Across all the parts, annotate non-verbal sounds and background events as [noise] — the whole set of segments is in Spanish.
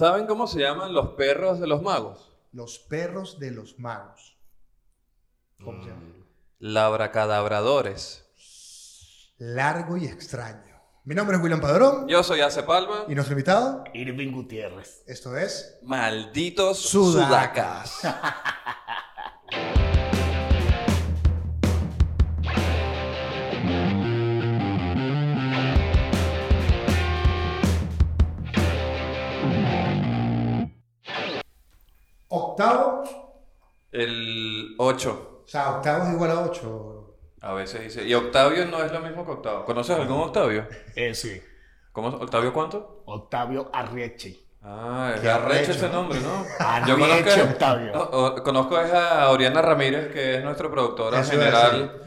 ¿Saben cómo se llaman los perros de los magos? Los perros de los magos. ¿Cómo se llama? Labracadabradores. Largo y extraño. Mi nombre es William Padrón Yo soy Ace Palma. y nuestro invitado, Irving Gutiérrez. esto es Malditos Sudacas. [laughs] octavo. El 8. O sea, octavo es igual a 8. A veces dice. Y Octavio no es lo mismo que Octavio. ¿Conoces algún Octavio? Eh, sí. ¿Cómo? ¿Octavio cuánto? Octavio Arriechi. Ah, es arrecho ese ¿no? nombre, ¿no? Arriechi a- Octavio. no, o- conozco a Oriana Ramírez, que es nuestra productora Eso general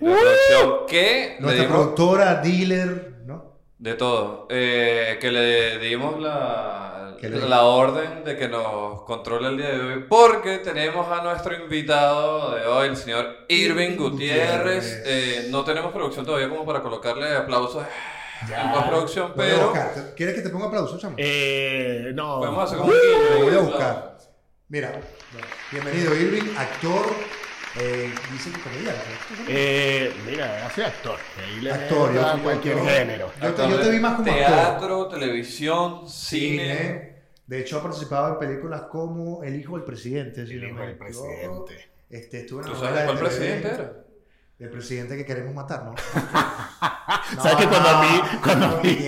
de producción, que Nuestra dimos productora, dealer, ¿no? de todo, eh, que le dimos la. La orden de que nos controle el día de hoy, porque tenemos a nuestro invitado de hoy, el señor Irving Gutiérrez. Gutiérrez. Eh, no tenemos producción todavía como para colocarle aplausos en Ya. voy a pero. ¿Quieres que te ponga aplausos, chamo? Eh, no. podemos hacer como un Lo voy a buscar. Mira, bienvenido Irving, actor, eh, dice que comediante. Eh, mira, hace actor. Ahí le Actor, yo soy cualquier actor. género. Yo te- yo te vi más como Teatro, televisión, cine. De hecho, ha participado en películas como El hijo del presidente. si El no hijo me del presidente. Este, estuvo en ¿Tú la sabes cuál de presidente era? El presidente que queremos matar, ¿no? [laughs] ¿Sabes que cuando a mí, cuando a no mí,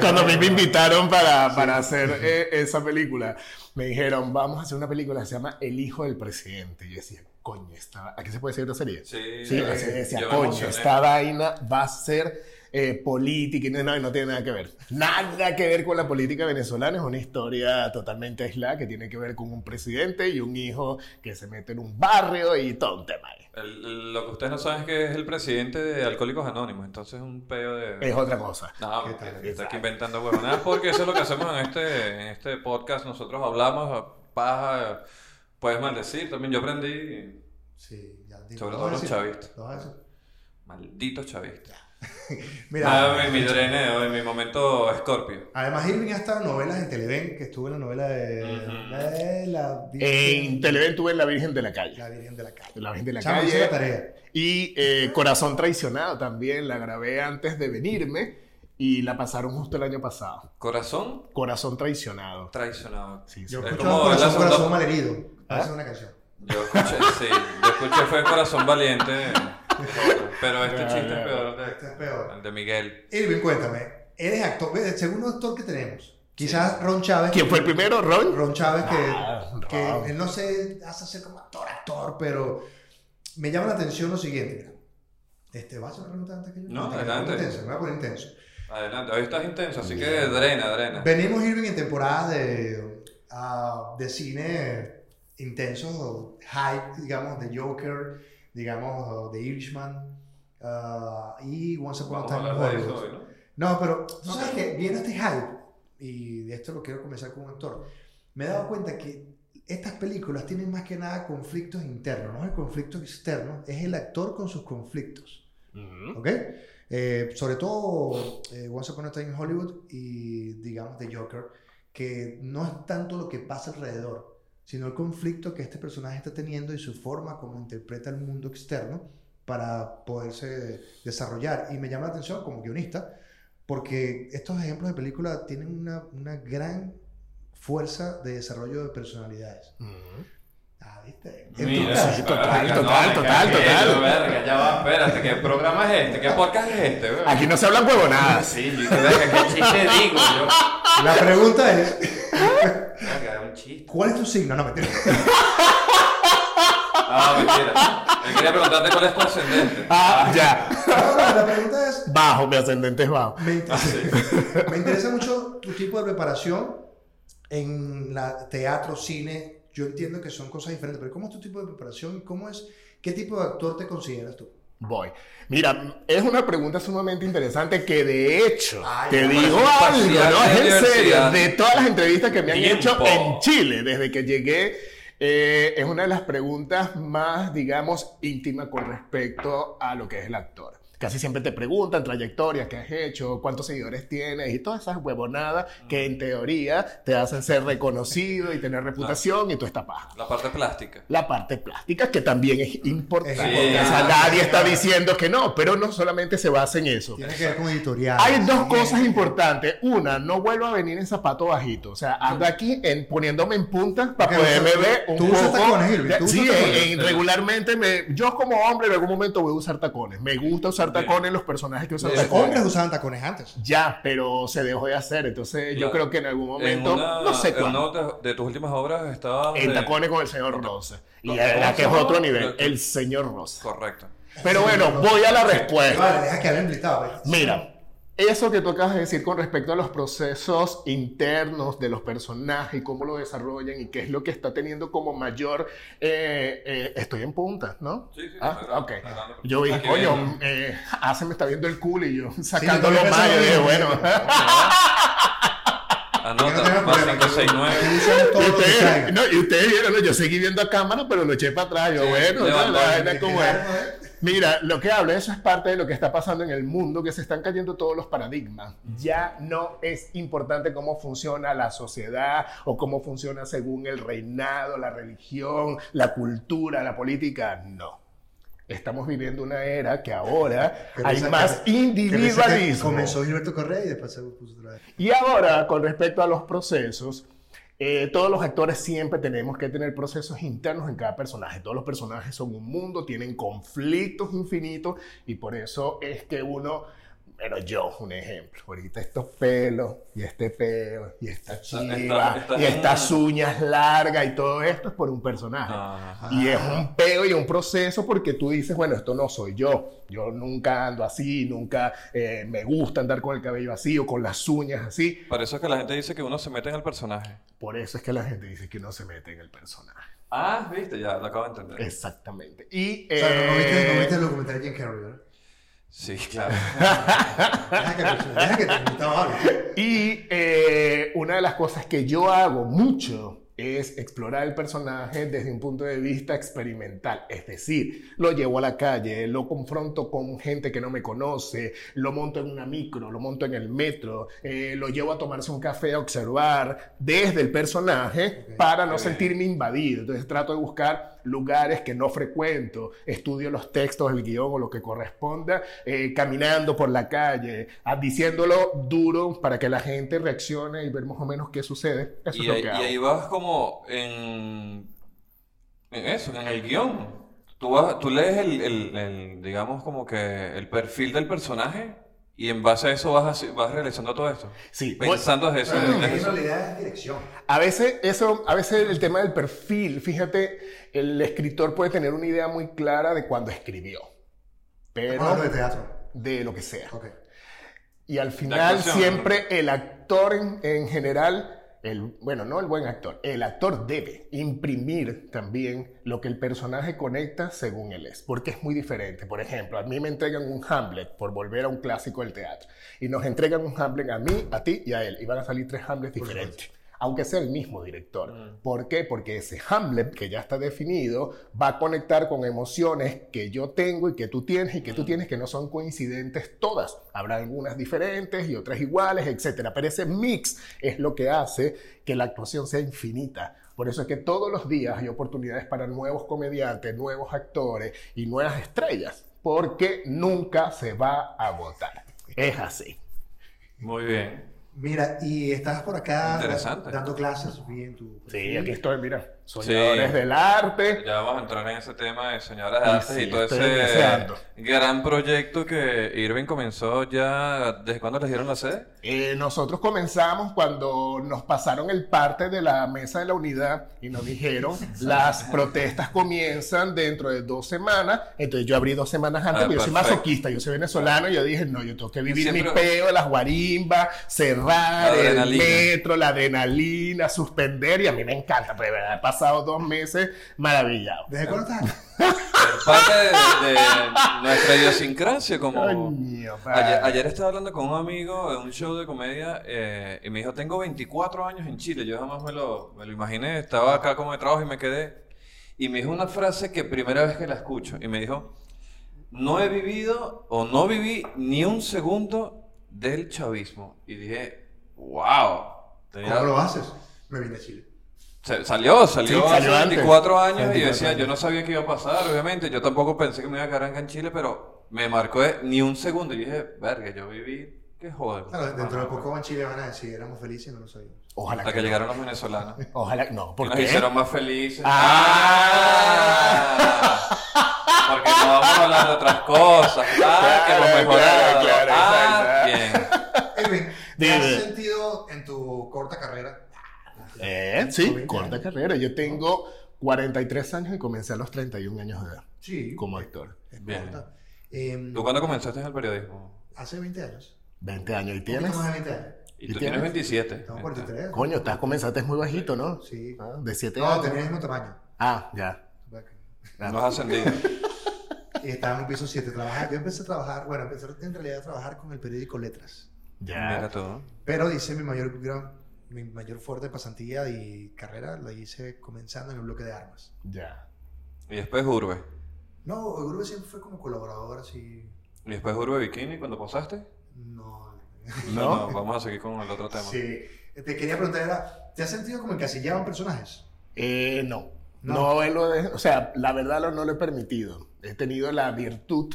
cuando a mí no. me invitaron para, para hacer eh, esa película, me dijeron, vamos a hacer una película que se llama El hijo del presidente. Y yo decía, coño, esta, ¿aquí se puede decir grosería? Sí, Sí, decía, yo me coño, esta vaina va a ser eh, política y no, no, tiene nada que ver. Nada que ver con la política venezolana, es una historia totalmente aislada que tiene que ver con un presidente y un hijo que se mete en un barrio y todo un tema ahí. El- el- lo que ustedes no saben es que es el presidente de Alcohólicos Anónimos, entonces es un peo de... Es otra cosa. No, está aquí inventando huevonadas porque eso es lo que hacemos en este, en este podcast. Nosotros hablamos, paja, puedes maldecir también. Yo aprendí, Sí, ya. Sobre todo los chavistas. malditos chavistas. [laughs] Mira, mi, mi drene de hoy, mi momento Scorpio. además Irving ha estado en novelas en Televen, que estuvo en la novela de, Ujú. Eh, de la, En Virgen, Televen tuve La Virgen de la Calle. la Virgen de la Calle. La Virgen de la hice la Calle. tarea. Y eh, Corazón Traicionado también, la grabé antes de venirme y la pasaron justo el año pasado. Corazón Corazón Traicionado. traicionado. Sí, sí. Yo Es escucho como Corazón, la Malherido. ¿Ah? Es una canción. Yo escuché, sí, yo escuché fue Corazón Valiente, [laughs] pero este chiste es peor Este es de, peor. el de Miguel. Irving, cuéntame. Eres actor, el segundo actor que tenemos. Quizás Ron Chávez. ¿Quién fue el primero? ¿Ron? Ron Chávez, que, Ah, Ron. que él no se hace ser como actor, actor, pero me llama la atención lo siguiente. Este, ¿Vas a hacer una pregunta antes que yo? No, adelante. me voy a poner intenso. Adelante, hoy estás intenso, así que drena, drena. Venimos, Irving, en temporadas de, ah, de cine intenso, hype, digamos, de Joker, digamos, de Irishman ah, y Once Upon a Time Hollywood. hoy, ¿no? No, pero tú sabes que viene este hype, y de esto lo quiero comenzar con un actor. Me he dado cuenta que estas películas tienen más que nada conflictos internos, no es el conflicto externo, es el actor con sus conflictos. ¿Ok? Eh, sobre todo eh, Once Upon a Time in Hollywood y digamos The Joker, que no es tanto lo que pasa alrededor, sino el conflicto que este personaje está teniendo y su forma como interpreta el mundo externo para poderse desarrollar. Y me llama la atención como guionista, porque estos ejemplos de película tienen una, una gran fuerza de desarrollo de personalidades. Ujú. Ah, ¿viste? Mira, sí, total, total, total, total. yo, verga, ya va, espérate, ¿qué programa es este? ¿Qué podcast es este? weón? Aquí no se hablan huevonadas. Sí, yo, qué verga, qué chiste digo yo. La pregunta es, [laughs] Chiste. ¿cuál es tu signo? No, mentira. Ah, mentira. Él quería preguntarte cuál es tu ascendente. Ah, ya. No, no, la pregunta es, Bajo, mi ascendente es bajo. me, Ah, sí. [laughs] me interesa mucho tu tipo de preparación en la teatro, cine. Yo entiendo que son cosas diferentes, pero ¿cómo es tu tipo de preparación y cómo es, qué tipo de actor te consideras tú? Voy. Mira, es una pregunta sumamente interesante que de hecho, Ay, te digo algo, ¿no? Es en serio, de todas las entrevistas que me han Tiempo. hecho en Chile desde que llegué, eh, es una de las preguntas más, digamos, íntimas con respecto a lo que es el actor. Casi siempre te preguntan trayectoria, qué has hecho, cuántos seguidores tienes y todas esas huevonadas que en teoría te hacen ser reconocido y tener reputación y tú estás paja. La parte plástica. La parte plástica que también es importante. Sí. O sea, nadie está diciendo que no, pero no solamente se basa en eso. Tiene que ver con editorial. Hay dos Sí, cosas es- importantes. Una, no vuelvo a venir en zapato bajito. O sea, ando aquí en, poniéndome en punta para Ok, poderme tú- ver un tú usas poco. tacones, Irving, tú sí, usas tacones. en- regularmente me, yo como hombre en algún momento voy a usar tacones. Me gusta usar Bien. tacones en los personajes que usan Los tacones. hombres usaban tacones antes. Ya, pero se dejó de hacer. Entonces yo creo que en algún En momento, una, no sé en cuándo, una de, de tus últimas obras estaba... en de- tacones con el señor Rosa. Y ¿Cómo la que es otro nivel, el señor Rosa. Correcto. Pero bueno, voy a la respuesta. Vale, deja que hable invitado. pues. Mira, eso que tú acabas de decir con respecto a los procesos internos de los personajes y cómo lo desarrollan y qué es lo que está teniendo como mayor... eh, eh, estoy en punta, ¿no? Sí, sí, Ah, está ok. Yo Aquí coño, eh, Ace me está viendo el culo y yo Sí, también más. Yo pensaba dije, bueno. [laughs] Anota, más problema, aquí- 569. aquí usamos todo Y ustedes, vieron, ¿no? yo seguí viendo a cámara, pero lo eché para atrás. Yo, Sí, bueno, la vaina como es. Mira, lo que hablo, eso es parte de lo que está pasando en el mundo, que se están cayendo todos los paradigmas. Ya no es importante cómo funciona la sociedad o cómo funciona según el reinado, la religión, la cultura, la política. No. Estamos viviendo una era que ahora hay más que- piensa que individualismo. Comenzó Gilberto Correa y después se puso otra vez. Y ahora, con respecto a los procesos, eh, todos los actores siempre tenemos que tener procesos internos en cada personaje. Todos los personajes son un mundo, tienen conflictos infinitos y por eso es que uno, bueno, yo, un ejemplo, ahorita estos pelos y este pelo y esta chiva está- está- y estas uñas largas y todo esto es por un personaje. Ajá. Y es un peo y un proceso porque tú dices, bueno, esto no soy yo. Yo nunca ando así, nunca eh, me gusta andar con el cabello así o con las uñas así. Por eso es que la gente dice que uno se mete en el personaje. Por eso es que la gente dice que no se mete en el personaje. Ah, viste, ya lo acabo de entender. Exactamente. Y, O sea, no, no viste, no eh, viste el documental de Jim Carrey, ¿verdad? Sí, claro. Y eh, una de las cosas que yo hago mucho es explorar el personaje desde un punto de vista experimental. Es decir, lo llevo a la calle, lo confronto con gente que no me conoce, lo monto en una micro, lo monto en el metro, eh, lo llevo a tomarse un café a observar desde el personaje Ok. para no Ok. sentirme invadido. Entonces trato de buscar lugares que no frecuento, estudio los textos, el guion o lo que corresponda, eh, caminando por la calle, ah, diciéndolo duro para que la gente reaccione y ver más o menos qué sucede. Eso Y es lo ahí, y vas como en, en eso, en el guion. Tú, vas- tú lees el, el- el, digamos, como que el perfil del personaje y en base a eso vas, así- vas realizando todo esto. Sí, Pensando desde eso. Bueno, desde en realidad es dirección. A veces, eso, a veces el tema del perfil, fíjate, el escritor puede tener una idea muy clara de cuándo escribió, pero de teatro. de lo que sea. Y al final siempre el actor en, en general, el, bueno, no el buen actor, el actor debe imprimir también lo que el personaje conecta según él es, porque es muy diferente. Por ejemplo, a mí me entregan un Hamlet, por volver a un clásico del teatro, y nos entregan un Hamlet a mí, a ti y a él, y van a salir tres Hamlets diferentes. Aunque sea el mismo director. Mm. ¿Por qué? Porque ese Hamlet que ya está definido va a conectar con emociones que yo tengo y que tú tienes y que tú tienes que no son coincidentes todas. Habrá algunas diferentes y otras iguales, etc. Pero ese mix es lo que hace que la actuación sea infinita. Por eso es que todos los días hay oportunidades para nuevos comediantes, nuevos actores y nuevas estrellas. Porque nunca se va a agotar. Es así. Muy bien. Mira, y estás por acá Interesante. dando clases bien tu Sí, aquí estoy, mira. Soñadores del arte. Ya vamos a entrar en ese tema de señoras de Y artes sí, y todo ese deseando. gran proyecto que Irving comenzó ya. ¿Desde cuándo les dieron la sede? Eh, nosotros comenzamos cuando nos pasaron el parte de la mesa de la unidad y nos dijeron [laughs] las protestas comienzan dentro de dos semanas. Entonces yo abrí dos semanas antes, Ah, porque yo soy masoquista, yo soy venezolano y yo dije, no, yo tengo que vivir mi siempre- peo, las guarimbas, cerrar, el metro, la adrenalina, suspender y a mí me encanta, pero de verdad pasado dos meses maravillado. ¿Desde cuándo estás? Parte de, de nuestra idiosincrasia, como. Coño. Ayer, ayer estaba hablando con un amigo de un show de comedia eh, y me dijo, tengo 24 años en Chile, yo jamás me lo, me lo imaginé, estaba acá como de trabajo y me quedé. Y me dijo una frase que primera vez que la escucho y me dijo, no he vivido o no viví ni un segundo del chavismo. Y dije, wow. Tenía- ¿Cómo lo haces? Me vine a Chile. Salió, salió Sí, hace salió antes. 24 años y 24 decía, años. yo no sabía qué iba a pasar, obviamente. Yo tampoco pensé que me iba a quedar acá en Chile, pero me marcó ni un segundo. Y dije, verga, yo viví, qué joder. Claro, dentro de poco en Chile van a decir, éramos felices y no lo sabíamos. Ojalá Hasta que llegaron los venezolanos. [laughs] Ojalá, no, Y ¿por nos qué? hicieron más felices. Ah. Ah. Porque no vamos a hablar de otras cosas. Ah, que hemos Claro, mejorado. claro, ah, bien. Edwin, ¿qué has sentido en tu corta carrera? Eh, sí, 20 corta años. carrera. Yo tengo 43 años y comencé a los 31 años de edad Sí. como actor. es Bien. corta. Em, ¿Tú cuándo comenzaste en el periodismo? hace 20 años. 20 años. ¿Y tienes? más de 20 años. Y ¿Y tú tienes? tienes 27. Tengo 43. Coño, estás comenzaste muy bajito, ¿no? Sí. Ah, De 7 No, años. tenía el mismo tamaño. Ah, ya. No has ascendido. [laughs] Y estaba en un piso 7. Trabajaba, yo empecé a trabajar, bueno, empecé en realidad a trabajar con el periódico Letras. Mira Ya. tú. Pero hice mi mayor, gran- mi mayor fuerte pasantía y carrera, la hice comenzando en el bloque de armas. Ya. Y después Urbe. No, Urbe siempre fue como colaborador, así. Y después Urbe Bikini cuando posaste. No. No, no, vamos a seguir con el otro tema. Sí. Te quería preguntar, era, ¿te has sentido como encasillado en personajes? Eh, no. No. No, él lo de- o sea, la verdad lo- no lo he permitido. He tenido la virtud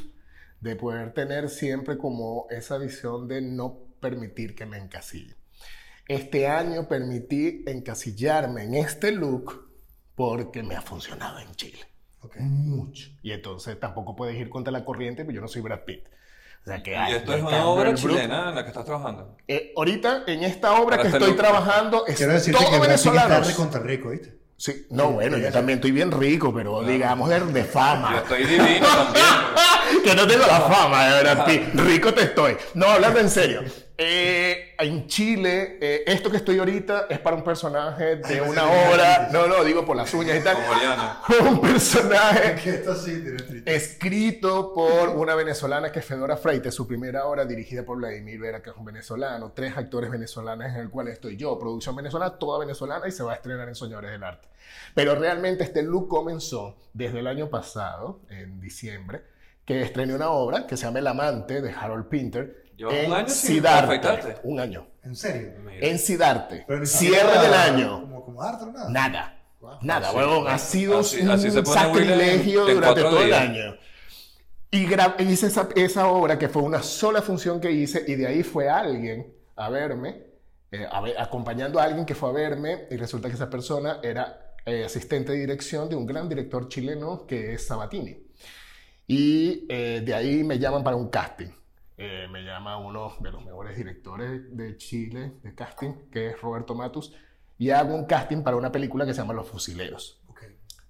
de poder tener siempre como esa visión de no permitir que me encasille. Este año permití encasillarme en este look porque me ha funcionado en Chile. Ok. Mucho. Y entonces tampoco puedes ir contra la corriente, pero yo no soy Brad Pitt. O sea que Y ay, esto es una obra chilena en la que estás trabajando. Eh, ahorita, en esta obra Para que este estoy look. trabajando, es Quiero decirte todo que Brasil está venezolanos. recontra rico, ¿viste? Sí, no, bueno, yo también estoy bien rico, pero digamos de, de Yo fama. estoy divino también. pero- [laughs] que no tengo la fama, de verdad, rico te estoy. No, hablando en serio. Eh, en Chile, eh, esto que estoy ahorita es para un personaje de Ay, una obra. No, no, digo por las uñas y tal. [laughs] Un personaje Que esto sí tiene triste. escrito por una venezolana que es Fedora Freites, su primera obra dirigida por Vladimir Vera, que es un venezolano, tres actores venezolanos en el cual estoy yo, producción venezolana, toda venezolana y se va a estrenar en Soñadores del Arte. Pero realmente este look comenzó desde el año pasado, en diciembre, que estrené una obra que se llama El Amante de Harold Pinter Llevas en un año. Un año. ¿En serio? Mira. En ni Cierre del año. Como, como arte o nada. Nada. Wow. Nada, Así- huevón. Ha sido así- un así se pone sacrilegio en durante todo el año. Y hice esa, esa obra que fue una sola función que hice y de ahí fue alguien a verme, eh, a ver- acompañando a alguien que fue a verme y resulta que esa persona era eh, asistente de dirección de un gran director chileno que es Sabatini. Y eh, de ahí me llaman para un casting. Eh, me llama uno de los mejores directores de Chile de casting, que es Roberto Matus, y hago un casting para una película que se llama Los Fusileros. Ok.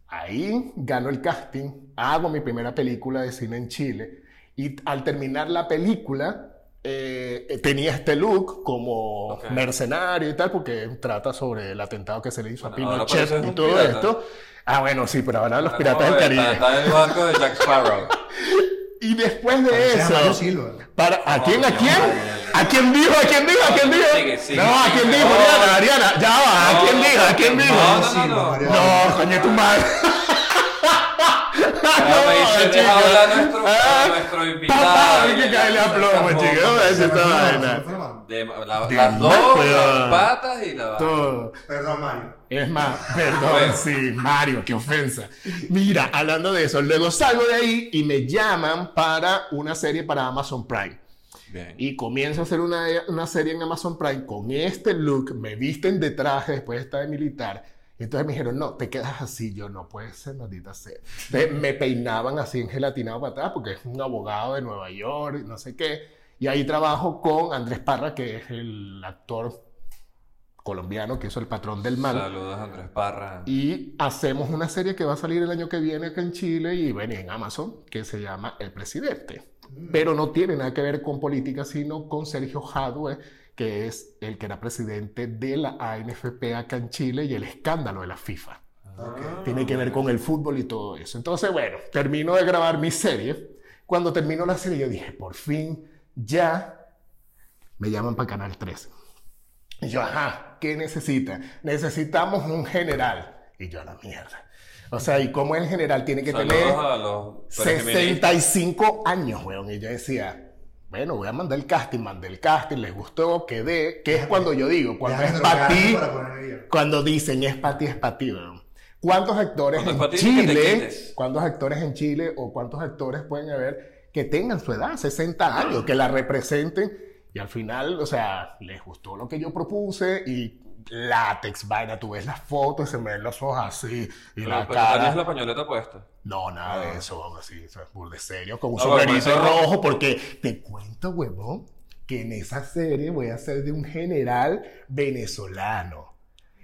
Ahí gano el casting, hago mi primera película de cine en Chile y al terminar la película eh, tenía este look como Ok. mercenario y tal porque trata sobre el atentado que se le hizo a Bueno, ahora Pinochet y todo pirata. esto. Ah, bueno, sí, pero ahora los piratas del de- Caribe. Está, está en el barco de Jack Sparrow. [laughs] Y después de eso, Silva. para, ¿a No, quién, a quién? no. ¿A quién dijo? ¿A quién dijo? ¿A quién dijo? Sigue, sigue, no, ¿a quién dijo? No. Ariana, Ariana, ya va, ¿a No, quién no, dijo? ¿A quién no, dijo? no, no, Silva, no. Mario No, coño, tu madre. [laughs] Nuestro, nuestro invitado. Papá, hay que caerle a plomo. No, vaina. De- la- De las dos, las patas y la Todo. Perdón, Mario. Es más, perdón, Bueno. sí, Mario, qué ofensa. Mira, hablando de eso, luego salgo de ahí y me llaman para una serie para Amazon Prime. Bien. Y comienzo a hacer una, una serie en Amazon Prime con este look, me visten de traje después de estar de militar. Y entonces me dijeron, no, te quedas así. Yo, no puede ser, maldita sea. Entonces me peinaban así en gelatinado para atrás porque es un abogado de Nueva York y no sé qué. Y ahí trabajo con Andrés Parra, que es el actor colombiano que hizo El Patrón del Mal. Saludos, Andrés Parra. Y hacemos una serie que va a salir el año que viene acá en Chile y bueno, en Amazon, que se llama El Presidente. Pero no tiene nada que ver con política, sino con Sergio Jadwe, que es el que era presidente de la ANFP acá en Chile y el escándalo de la FIFA. Ok. Tiene que ver con el fútbol y todo eso. Entonces, bueno, termino de grabar mi serie. Cuando terminó la serie, yo dije, por fin, ya me llaman para Canal 13. Y yo, ajá, ¿qué necesitan? Necesitamos un general. Y yo, a la mierda. O sea, y cómo en general tiene que Saludos tener a los feministas. 65 años, weón. Y yo decía, bueno, voy a mandar el casting, mandé el casting, les gustó, quedé. ¿Qué es cuando yo digo? Cuando es para ti, cuando dicen es para ti, es para ti, weón. ¿Cuántos actores en que Chile, cuántos actores en Chile o cuántos actores pueden haber que tengan su edad, 60 años, que la representen y al final, o sea, les gustó lo que yo propuse y látex, vaina, tú ves las fotos, se me ven los ojos así y Pero, la pero cara. tenías la pañoleta puesta. No, nada de eso, vamos así, o sea, burda de serio, con un Ah, bueno, sombrerito rojo, porque te cuento, huevón, que en esa serie voy a ser de un general venezolano.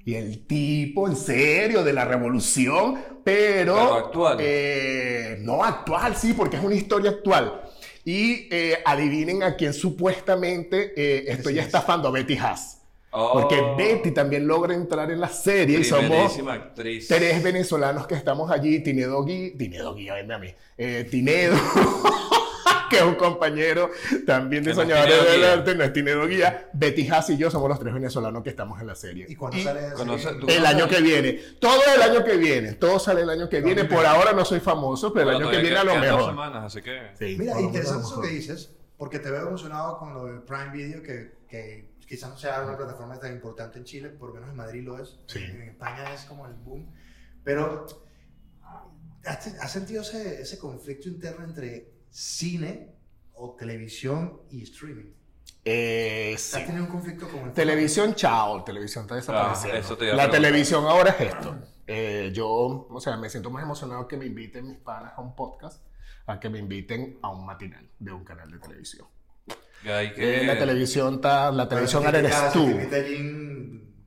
Y el tipo, en serio, de la revolución, pero... Pero actual. eh, no actual, sí, porque es una historia actual. Y eh, adivinen a quién supuestamente eh, estoy estafando, a Betty Haas. Oh, Porque Betty también logra entrar en la serie y somos actriz. tres venezolanos que estamos allí, Tinedo Gui, Tinedo Gui, a mí, eh, Tinedo, [laughs] que es un compañero también Que no es diseñador Tinedo del arte, no es Tinedo Guía, Betty Haas y yo somos los tres venezolanos que estamos en la serie. ¿Y cuándo Y sale el año que viene, todo el año que viene, todo sale el año que viene, por ahora no soy famoso, pero el año que viene a lo mejor. semanas, así que... Sí, Mira, interesante eso que dices, porque te veo emocionado con lo del Prime Video, que, que quizás no sea una plataforma tan importante en Chile, por lo menos en Madrid lo es, Sí. en España es como el boom, pero ¿has, has sentido ese, ese conflicto interno entre cine o televisión y streaming? Eh, sí. ¿Has tenido un conflicto con el Televisión, chao, televisión está desapareciendo. Ah, a la televisión ahora es esto. Eh, yo, o sea, me siento más emocionado que me inviten mis panas a un podcast a que me inviten a un matinal de un canal de televisión. Que... Eh, la televisión está, la televisión ahora eres tú.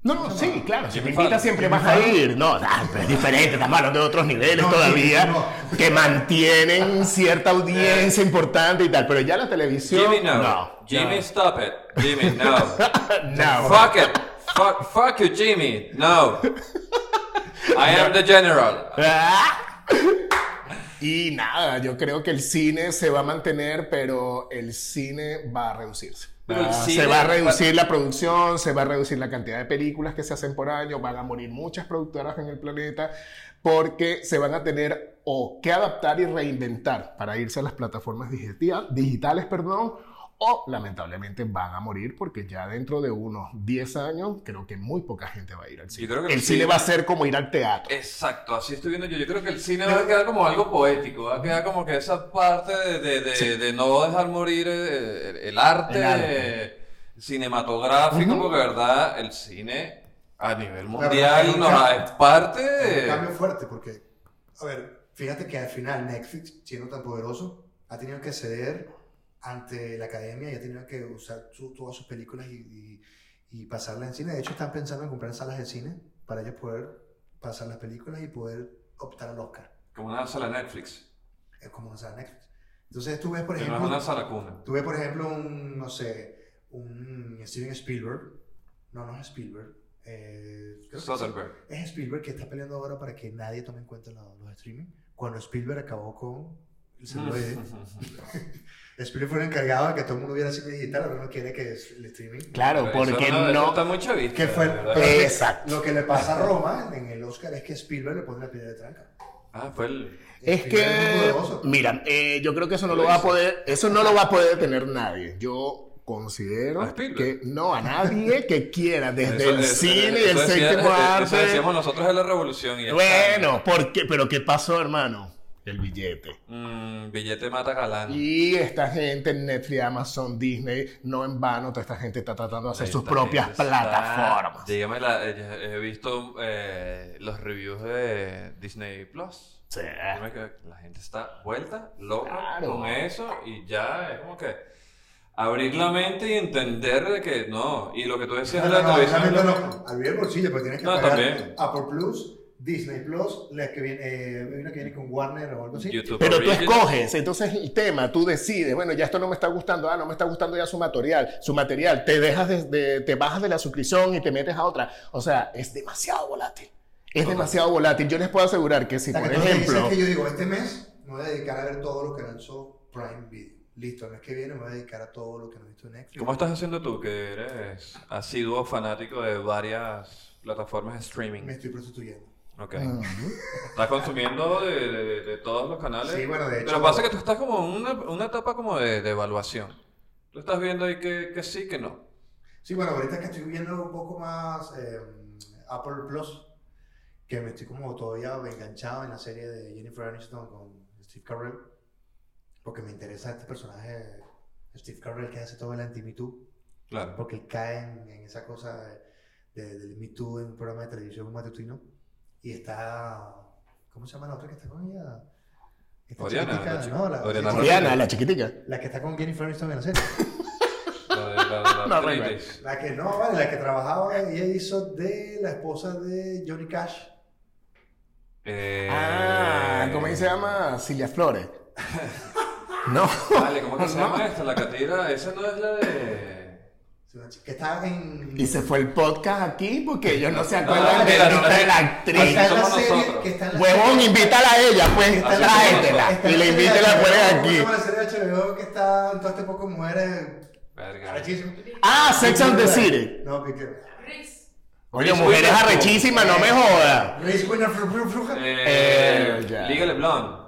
Te No, sí, claro, si Fallon. siempre vas a ir. No, es diferente, estamos hablando de otros niveles No, todavía, no. que mantienen cierta audiencia importante y tal, pero ya la televisión, Jimmy, no. Jimmy, stop it. Jimmy, no. [laughs] No. Fuck it. Fuck, fuck you, Jimmy. No. I am the general. [laughs] Y nada, yo creo que el cine se va a mantener, pero el cine va a reducirse. Ah, se va a reducir la producción, se va a reducir la cantidad de películas que se hacen por año, van a morir muchas productoras en el planeta porque se van a tener o que adaptar y reinventar para irse a las plataformas digita- digitales, perdón, o lamentablemente van a morir porque ya dentro de unos 10 años creo que muy poca gente va a ir al cine. creo que el el cine cine- va a ser como ir al teatro. Exacto, así estoy viendo yo. Yo creo que el cine va a quedar como algo poético, va a quedar como que esa parte de, de- de- Sí. de no dejar morir eh, el, el arte, El arte. cinematográfico, porque de verdad el cine a nivel mundial un cambio. es parte Un de... cambio fuerte, porque, a ver, fíjate que al final Netflix, siendo tan poderoso, ha tenido que ceder ante la academia y ha tenido que usar su- todas sus películas y, y, y pasarlas en cine. De hecho, están pensando en comprar salas de cine para ellos poder pasar las películas y poder optar al Oscar. Como una sala Netflix, Es como una sala Netflix. Entonces tú ves, por que no es ejemplo, una sala cuna. tú ves, por ejemplo, un, no sé, un Steven Spielberg. No, no es Spielberg. Eh. Soderbergh. Es Spielberg que está peleando ahora para que nadie tome en cuenta la- los streaming. Cuando Spielberg acabó con el celuloide. [laughs] [laughs] Spielberg fue el encargado de que todo el mundo viera cine digital, ahora no quiere que es el streaming. Claro, Pero eso porque no- eso no... Está muy chavista. Que fue Exacto. Lo que le pasa a Roma en el Oscar es que Spielberg le pone la piedra de tranca. Ah, fue el... Es que, poderoso. mira, eh, yo creo que eso no Lo lo va a poder, eso no lo va a poder detener nadie. Yo considero ¿A Spielberg? que no a nadie que quiera [laughs] desde Eso- el eso- cine y el eso séptimo eso arte. decíamos nosotros de la revolución. Y. Bueno, ¿por qué? Pero ¿qué pasó, hermano? El billete. Mm, billete mata galán. Y esta gente, Netflix, Amazon, Disney, no en vano, toda esta gente está tratando de hacer sus propias está- plataformas. Dígame, la- eh, he visto eh, los reviews de Disney Plus. Sí. Dígame que la gente está vuelta loca Claro. con eso y ya es como que abrir la mente y entender de que no. Y lo que tú decías No, de la no, no, televisión. es lo no. Abrir el bolsillo, pero tienes que No, pagar también. Apple Plus, Disney Plus, la que viene, eh, hay una que viene con Warner o algo así. YouTube Pero tú escoges, entonces el tema, tú decides, bueno, ya esto no me está gustando, ah, no me está gustando ya su material, su material, te dejas de, de- te bajas de la suscripción y te metes a otra. O sea, es demasiado volátil. Es demasiado volátil. Yo les puedo asegurar que si, O sea, por que tú me ejemplo, que yo digo, este mes me voy a dedicar a ver todo lo que lanzó Prime Video. Listo, el mes que viene me voy a dedicar a todo lo que no he visto en Netflix. ¿Cómo estás haciendo tú que eres asiduo fanático de varias plataformas de Me streaming? estoy prostituyendo. Ok. Estás consumiendo de, de- de todos los canales. Sí, bueno, de hecho- Pero pasa que tú estás como en una, una etapa como de, de evaluación. Tú estás viendo ahí que, que sí, que no. Sí, bueno, ahorita que estoy viendo un poco más eh, Apple Plus, que me estoy como todavía enganchado en la serie de Jennifer Aniston con Steve Carell, porque me interesa este personaje, Steve Carell, que hace todo el anti-Me Too, Claro. porque él cae en, en esa cosa de, de- del Me Too en un programa de televisión matutino, y está, ¿cómo se llama la otra que está con ella? Esta Oriana, chiquitica, la no, la, Oriana Oriana, la chiquitica. la que está con Jennifer Aniston en la serie. La de la, la No, que no, vale, la que trabajaba, ella hizo de la esposa de Johnny Cash. Eh, Ah, ¿cómo se llama? Cilia Flores. [laughs] No. Vale, ¿cómo que se No. llama esta? La catira, esa no es la de. Que está en. Y se fue el podcast aquí porque ellos no se No, acuerdan de, no, de la actriz. está en la serie. Que está en la Huevón, serie- invítala a ella, pues. la- Tráetela. Y la la la pones HBO, ¿cómo se aquí. llama la serie de HBO que está en todo este poco mujeres. Verga. Arrechísimo. Ah, Sex and the City. No, que. Oye, mujeres arrechísimas, no me jodas. Reese Witherspoon. Eh, Eh, LeBlanc. Dígale no.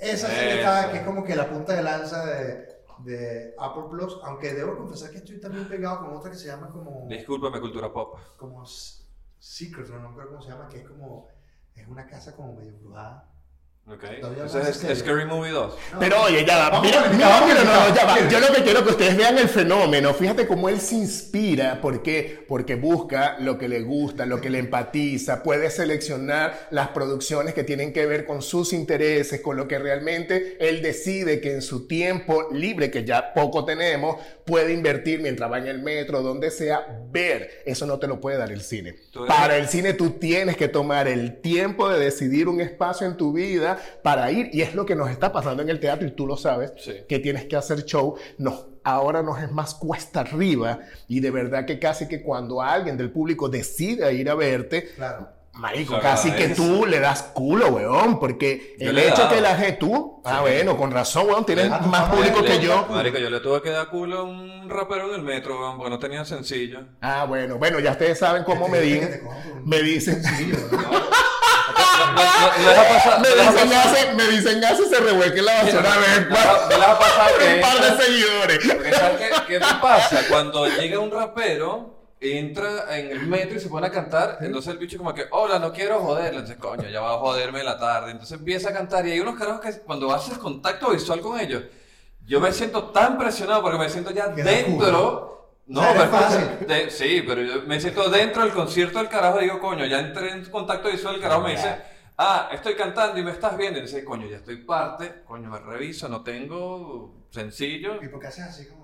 Esa serie está, que es como que la punta de lanza de, de Apple Plus. Aunque debo confesar que estoy también pegado con otra que se llama como. Discúlpame, cultura pop. como S- Secrets, no, no me acuerdo cómo se llama, que es como, es una casa como medio embrujada. Ok. No es sé. Scary Movie 2. No, Pero oye, ya va. Mira, no, ya va. Yo lo que quiero que ustedes vean el fenómeno. Fíjate cómo él se inspira. ¿Por qué? Porque busca lo que le gusta, lo que le empatiza. Puede seleccionar las producciones que tienen que ver con sus intereses, con lo que realmente él decide que en su tiempo libre, que ya poco tenemos, puede invertir mientras va en el metro, donde sea, ver. Eso no te lo puede dar el cine. Para el cine tú tienes que tomar el tiempo de decidir un espacio en tu vida para ir. Y es lo que nos está pasando en el teatro y tú lo sabes, Sí. que tienes que hacer show. No, ahora nos es más cuesta arriba y de verdad que casi que cuando alguien del público decide ir a verte, Claro. marico, casi que tú le das culo, weón, porque Yo el hecho que la gente, tú, ah, Sí. bueno, con razón, weón, tienes más público que le- yo. Marico, yo le tuve que dar culo a un rapero en el metro, weón, porque no tenía sencillo. Ah, bueno, bueno, ya ustedes saben cómo me dicen. Me dicen. sencillo, [laughs] ¿no? Me- dicen hace, me dicen hace se revuelque la basura a ver me deja- me deja pasar [laughs] que un par de seguidores. Porque ¿sabes qué, me pasa? Cuando llega un rapero, entra en el metro y se pone a cantar, entonces el bicho como que, hola, no quiero joderle. Entonces, coño, ya va a joderme la tarde. Entonces empieza a cantar y hay unos carajos que cuando haces contacto visual con ellos, yo me siento tan presionado porque me siento ya dentro... No, pero fácil. de- sí, pero yo me siento dentro del concierto del carajo y digo, coño, ya entré en contacto visual, el carajo me dice, ah, estoy cantando y me estás viendo. Y dice, coño, ya estoy parte, coño, me reviso, no tengo sencillo. ¿Y por qué haces así como?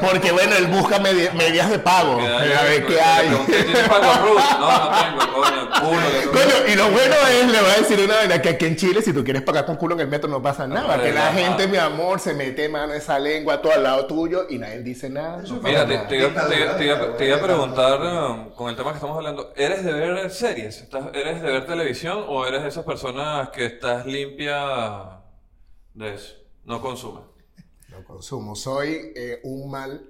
Porque bueno, él busca medi- medidas de pago. A ver qué hay. pregunté, ¿Tienes pago Ruth? No, no tengo, coño, y lo bueno es, le voy a decir una vaina, que aquí en Chile, si tú quieres pagar con culo en el metro, no pasa nada. No, que la gente, mi amor, se mete mano esa lengua a todo al lado tuyo y nadie dice nada. No Mira, te, nada. te iba, te- te iba- te iba a preguntar um, con el tema que estamos hablando, ¿eres de ver series? ¿Estás- ¿Eres de ver televisión o eres de esas personas que estás limpia de eso? No consumes. No consumo. Soy eh, un mal...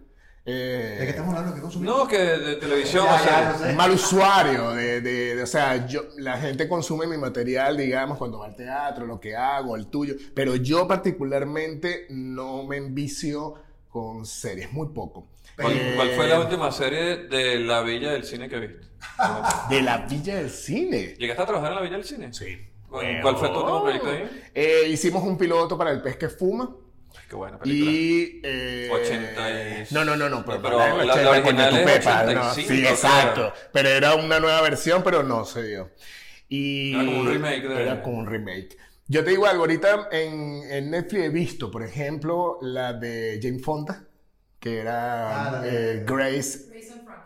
eh, ¿De qué estamos hablando? ¿Qué consumimos? No, que de televisión Ya, o ya, sea, no sé. un mal usuario de, de- de- o sea, yo, la gente consume mi material, digamos, cuando va al teatro, lo que hago, el tuyo, pero yo particularmente no me envicio con series, muy poco. ¿Cuál, Eh, cuál fue la última serie de la Villa del Cine que viste? De la Villa del Cine. ¿Llegaste a trabajar en la Villa del Cine? Sí. ¿Cuál, cuál fue tu último proyecto ahí? Eh, hicimos un piloto para el pez que fuma. Qué buena película. Y. Eh, 80 y- No, no, no, no. Pero, Pero la, la- la 80 original con tu es pepa, no, 85, Sí, creo. exacto. Pero era una nueva versión, pero no se dio. Y Era como un remake de- Era como un remake. Yo te digo algo, ahorita en, en Netflix he visto, por ejemplo, la de Jane Fonda, que era Ah, eh, Grace.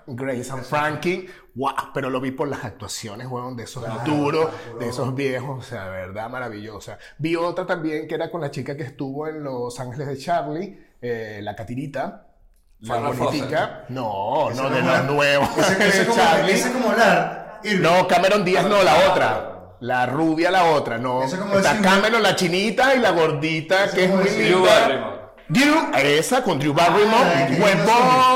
Grace and Frankie, wow, pero lo vi por las actuaciones, weón, de esos Claro, duros, claro. de esos viejos, o sea, verdad, maravillosa. Vi otra también que era con la chica que estuvo en Los Ángeles de Charlie, eh, la catirita, la bonitica. No, no, de los nuevos. Ese, [laughs] Charlie. ese como hablar. No, Cameron Díaz no, la otra. La rubia, la otra, no. Está decir- Cameron, la chinita, y la gordita, que es muy linda. Drew, esa con Drew Barrymore, Ah, que era un huevón,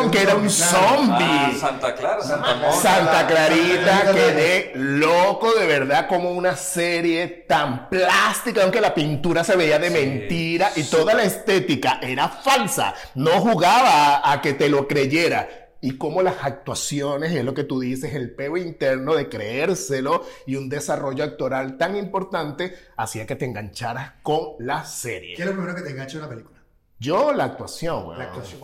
zombie, que era un zombie. Ah, Santa Clara, Santa Mónica. Santa Clarita, quedé loco de verdad como una serie tan plástica, aunque la pintura se veía de Sí, mentira y toda la estética era falsa, no jugaba a, a que te lo creyera. Y como las actuaciones, es lo que tú dices, el peo interno de creérselo y un desarrollo actoral tan importante hacía que te engancharas con la ¿Qué serie. es lo primero que te engancha en una película? Yo la actuación, weón. La actuación.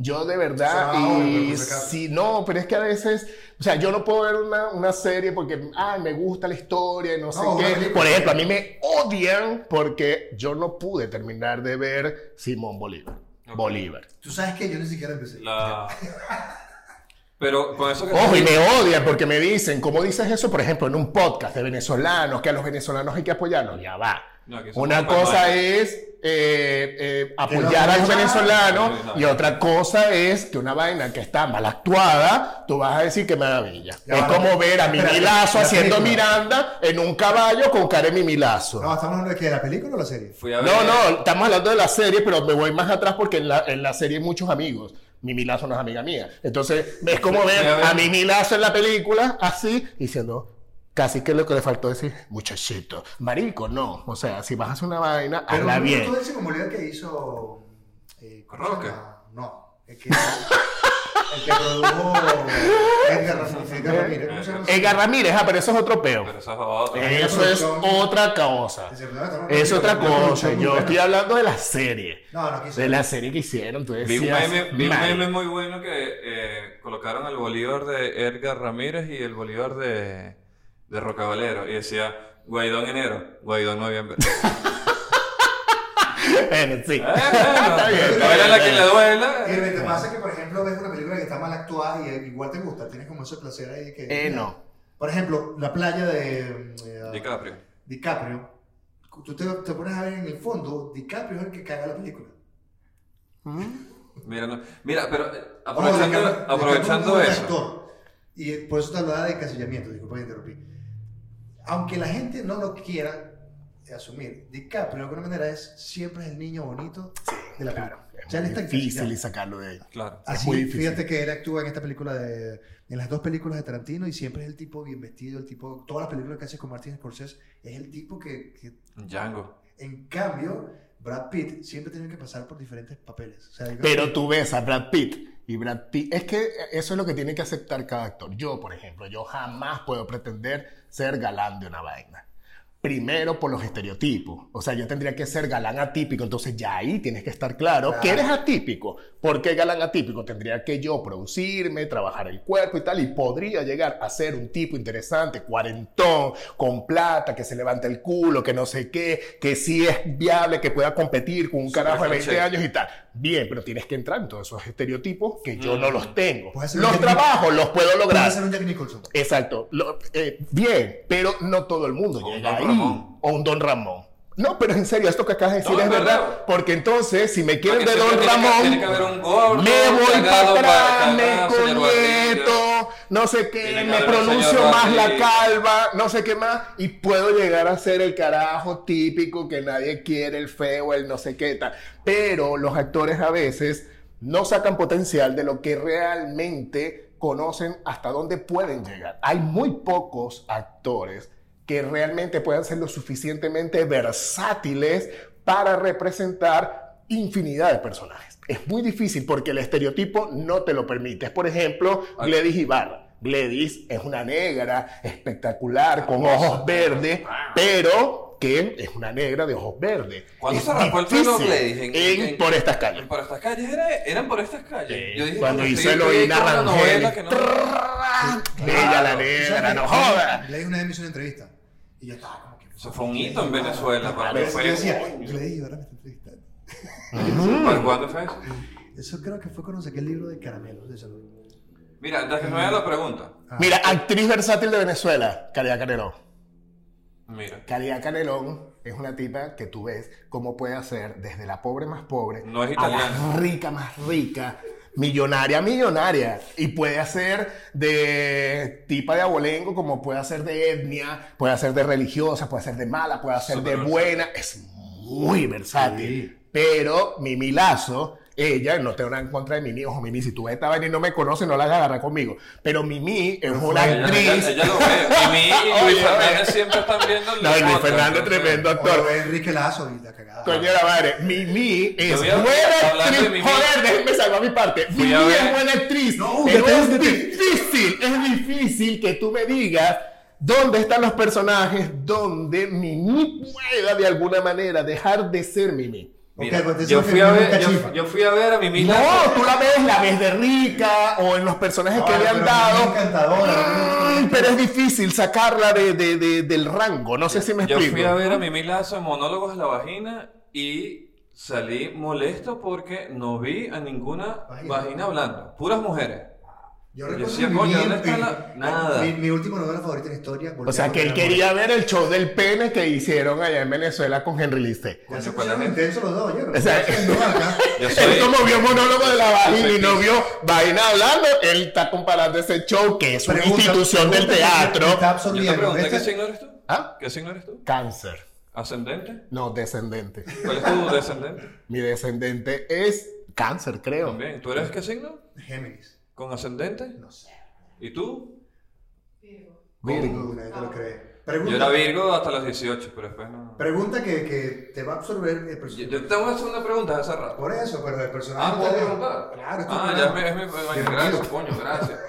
Yo de verdad, y por si si no, pero es que a veces, o sea, yo no puedo ver una, una serie porque, ay, me gusta la historia y no sé No, qué. Por ejemplo, a mí me odian porque yo no pude terminar de ver Simón Bolívar. Bolívar. Tú sabes que yo ni siquiera empecé. La... Pero con eso que Ojo, y me odian porque me dicen, ¿cómo dices eso, por ejemplo, en un podcast de venezolanos, que a los venezolanos hay que apoyarlos? Ya va. No, Una cosa es eh, eh, apoyar a los escuchar. venezolanos No, no. y otra cosa es que una vaina que está mal actuada, tú vas a decir que maravilla. Ya es como ver a Espérate, Mimilazo la haciendo película. Miranda en un caballo con cara de Mimilazo. No, estamos hablando de qué, de la película o la serie. Fui a ver... No, no, estamos hablando de la serie, pero me voy más atrás porque en la, en la serie hay muchos amigos. Mimi Lazo no es amiga mía. Entonces, es como ver a ver- a Mimi Lazo en la película, así, diciendo, casi que lo que le faltó decir, muchachito. Marico, no. O sea, si vas a hacer una vaina, Pero hazla bien. el Simón Bolívar que hizo. Eh. No, el que, [laughs] el que produjo Edgar, Ram- Edgar Ramírez. ¿Cómo se llama? Edgar Ramírez, ah, pero eso es otro peo. Pero eso es otro. Eh, Eso es otra cosa. Ese, Es otra cosa. Yo estoy hablando de la serie. No, no quise. De la serie que hicieron. Tú Vi un decías, meme, vi un meme muy bueno que eh, colocaron el Bolívar de Edgar Ramírez y el Bolívar de, de Rocabalero. Y decía, Guaidó en enero, Guaidó en noviembre. [laughs] Bueno, sí. Eh, bueno, bien, la que bien. le duela. Y te pasa que, por ejemplo, ves una película que está mal actuada y igual te gusta, tienes como ese placer ahí que... Eh, no. Por ejemplo, La playa de eh, DiCaprio. DiCaprio. Tú te, te pones a ver en el fondo, DiCaprio es el que caga la película. Mira, no- mira, pero eh, Ojo, aprovechando, DiCaprio- DiCaprio aprovechando es un eso. actor. Y por eso te hablaba de encasillamiento, disculpa que interrumpí. Aunque la gente no lo quiera asumir, DiCaprio de alguna manera es siempre es el niño bonito de la Claro. película. Es Ya muy está difícil sacarlo de ahí. Claro. Así, muy difícil. fíjate que él actúa en esta película de, en las dos películas de Tarantino y siempre es el tipo bien vestido, el tipo, todas las películas que hace con Martin Scorsese, es el tipo que, que Django. en cambio, Brad Pitt siempre tiene que pasar por diferentes papeles. O sea, Pero que- tú ves a Brad Pitt y es que eso es lo que tiene que aceptar cada actor. Yo, por ejemplo, yo jamás puedo pretender ser galán de una vaina. Primero por los estereotipos. O sea, yo tendría que ser galán atípico. Entonces ya ahí tienes que estar claro que eres atípico. ¿Por qué galán atípico? Tendría que yo producirme, trabajar el cuerpo y tal. Y podría llegar a ser un tipo interesante, cuarentón, con plata, que se levanta el culo, que no sé qué, que sí es viable, que pueda competir con un Super carajo de 20 cliché. años y tal. Bien, pero tienes que entrar en todos esos estereotipos que yo no Mm. los tengo. Los trabajos los puedo lograr. ser un Jack Nicholson. Exacto. Lo- eh, bien, pero no todo el mundo llega ahí. Ramón. O un Don Ramón. No, pero en serio, esto que acabas de decir No, es verdad. verdad. Porque entonces, si me quieren de Don tiene Ramón, tiene que haber un gordo, me voy para atrás, me connieto, no sé qué, me pronuncio más la calva, no sé qué más, y puedo llegar a ser el carajo típico que nadie quiere, el feo, el no sé qué tal. Pero los actores a veces no sacan potencial de lo que realmente conocen hasta dónde pueden llegar. Hay muy pocos actores que realmente puedan ser lo suficientemente versátiles para representar infinidad de personajes. Es muy difícil porque el estereotipo no te lo permite. Es, por ejemplo, Gladys Ibarra. Gladys es una negra espectacular, con ojos verdes, pero que es una negra de ojos verdes. ¿Cuándo Es se raspó el pelo Gladys? ¿En- en- en- por estas calles. ¿Por estas calles? Era- ¿Eran por estas calles? Eh, Yo dije, cuando hizo Eloína Rangel. no- Bella la ¿Tú negra, no joda. Gladys una vez me hizo una entrevista. Y yo estaba como que. Eso fue un hito en Venezuela. Para yo decía, Gladys ahora me está entrevistando. [laughs] ¿Para cuándo fue eso? Eso creo que fue cuando saqué el libro de caramelos de salud. Mira, antes que me haga la pregunta. Ah. Mira, actriz versátil de Venezuela, Caridad Canelón. Mira. Caridad Canelón es una tipa que tú ves cómo puede hacer desde la pobre más pobre No es a la rica más rica, millonaria millonaria. Y puede hacer de tipa de abolengo como puede hacer de etnia, puede hacer de religiosa, puede hacer de mala, puede hacer de Súper buena. Es muy versátil. Sí. Pero Mimi Lazo, ella, no tengo nada en contra de Mimi, ojo, Mimi, si tú ves esta vaina y no me conoces, no la hagas agarrar conmigo. Pero Mimi es una actriz. ella- ella lo ve. Mí y [laughs] Luis Fernández siempre están viendo el No, Luis Fernández, tremendo actor. Enrique Lazo y la cagada. Coño la madre, Mimi es buena de actriz. Mimi. Joder, déjenme salvar mi parte. Mimi es buena actriz. No, pero es difícil, es difícil que tú me digas dónde están los personajes donde Mimi pueda de alguna manera dejar de ser Mimi. Mira, yo, fui que a ver, yo, yo fui a ver a Mimi No, tú la ves, la ves de rica o en los personajes que No, le han pero dado. Es Pero es difícil sacarla de, de- de- del rango. No sé si me Yo explico. fui a ver a Mimi Lazo en Monólogos de la Vagina y salí molesto porque no vi a ninguna Vagina. vagina hablando. Puras mujeres. Yo Yo recuerdo decía, mi coño, bien- ¿dónde está la- mi- nada? Mi, mi última novela favorita en la historia. O sea, que él quería ver el show del pene que hicieron allá en Venezuela con Henry Liste. Ya se Coño, ¿cuál es? pusieron intensos los dos, yo. O sea, [laughs] Yo Él como vio monólogo de la vagina y no vio vaina hablando, él está comparando ese show que es una Pregunta- institución del pregunta teatro. Está yo te absorbiendo. pregunté, ¿qué Este- signo eres tú? ¿Ah? ¿Qué signo eres tú? Cáncer. ¿Ascendente? No, descendente. ¿Cuál es tu descendente? Mi descendente es cáncer, creo. También. ¿Tú eres qué signo? Géminis. ¿Con ascendente? No sé. ¿Y tú? Virgo. Virgo. Nadie te lo cree. Yo era Virgo hasta los 18, pero después no. pregunta que, que te va a absorber el Yo, personaje. yo tengo que hacer una pregunta hace rato. Por eso, pero el personaje. Ah, ¿puedo te- preguntar? Claro, esto Ah, ya me, es mi- gracias, coño, gracias.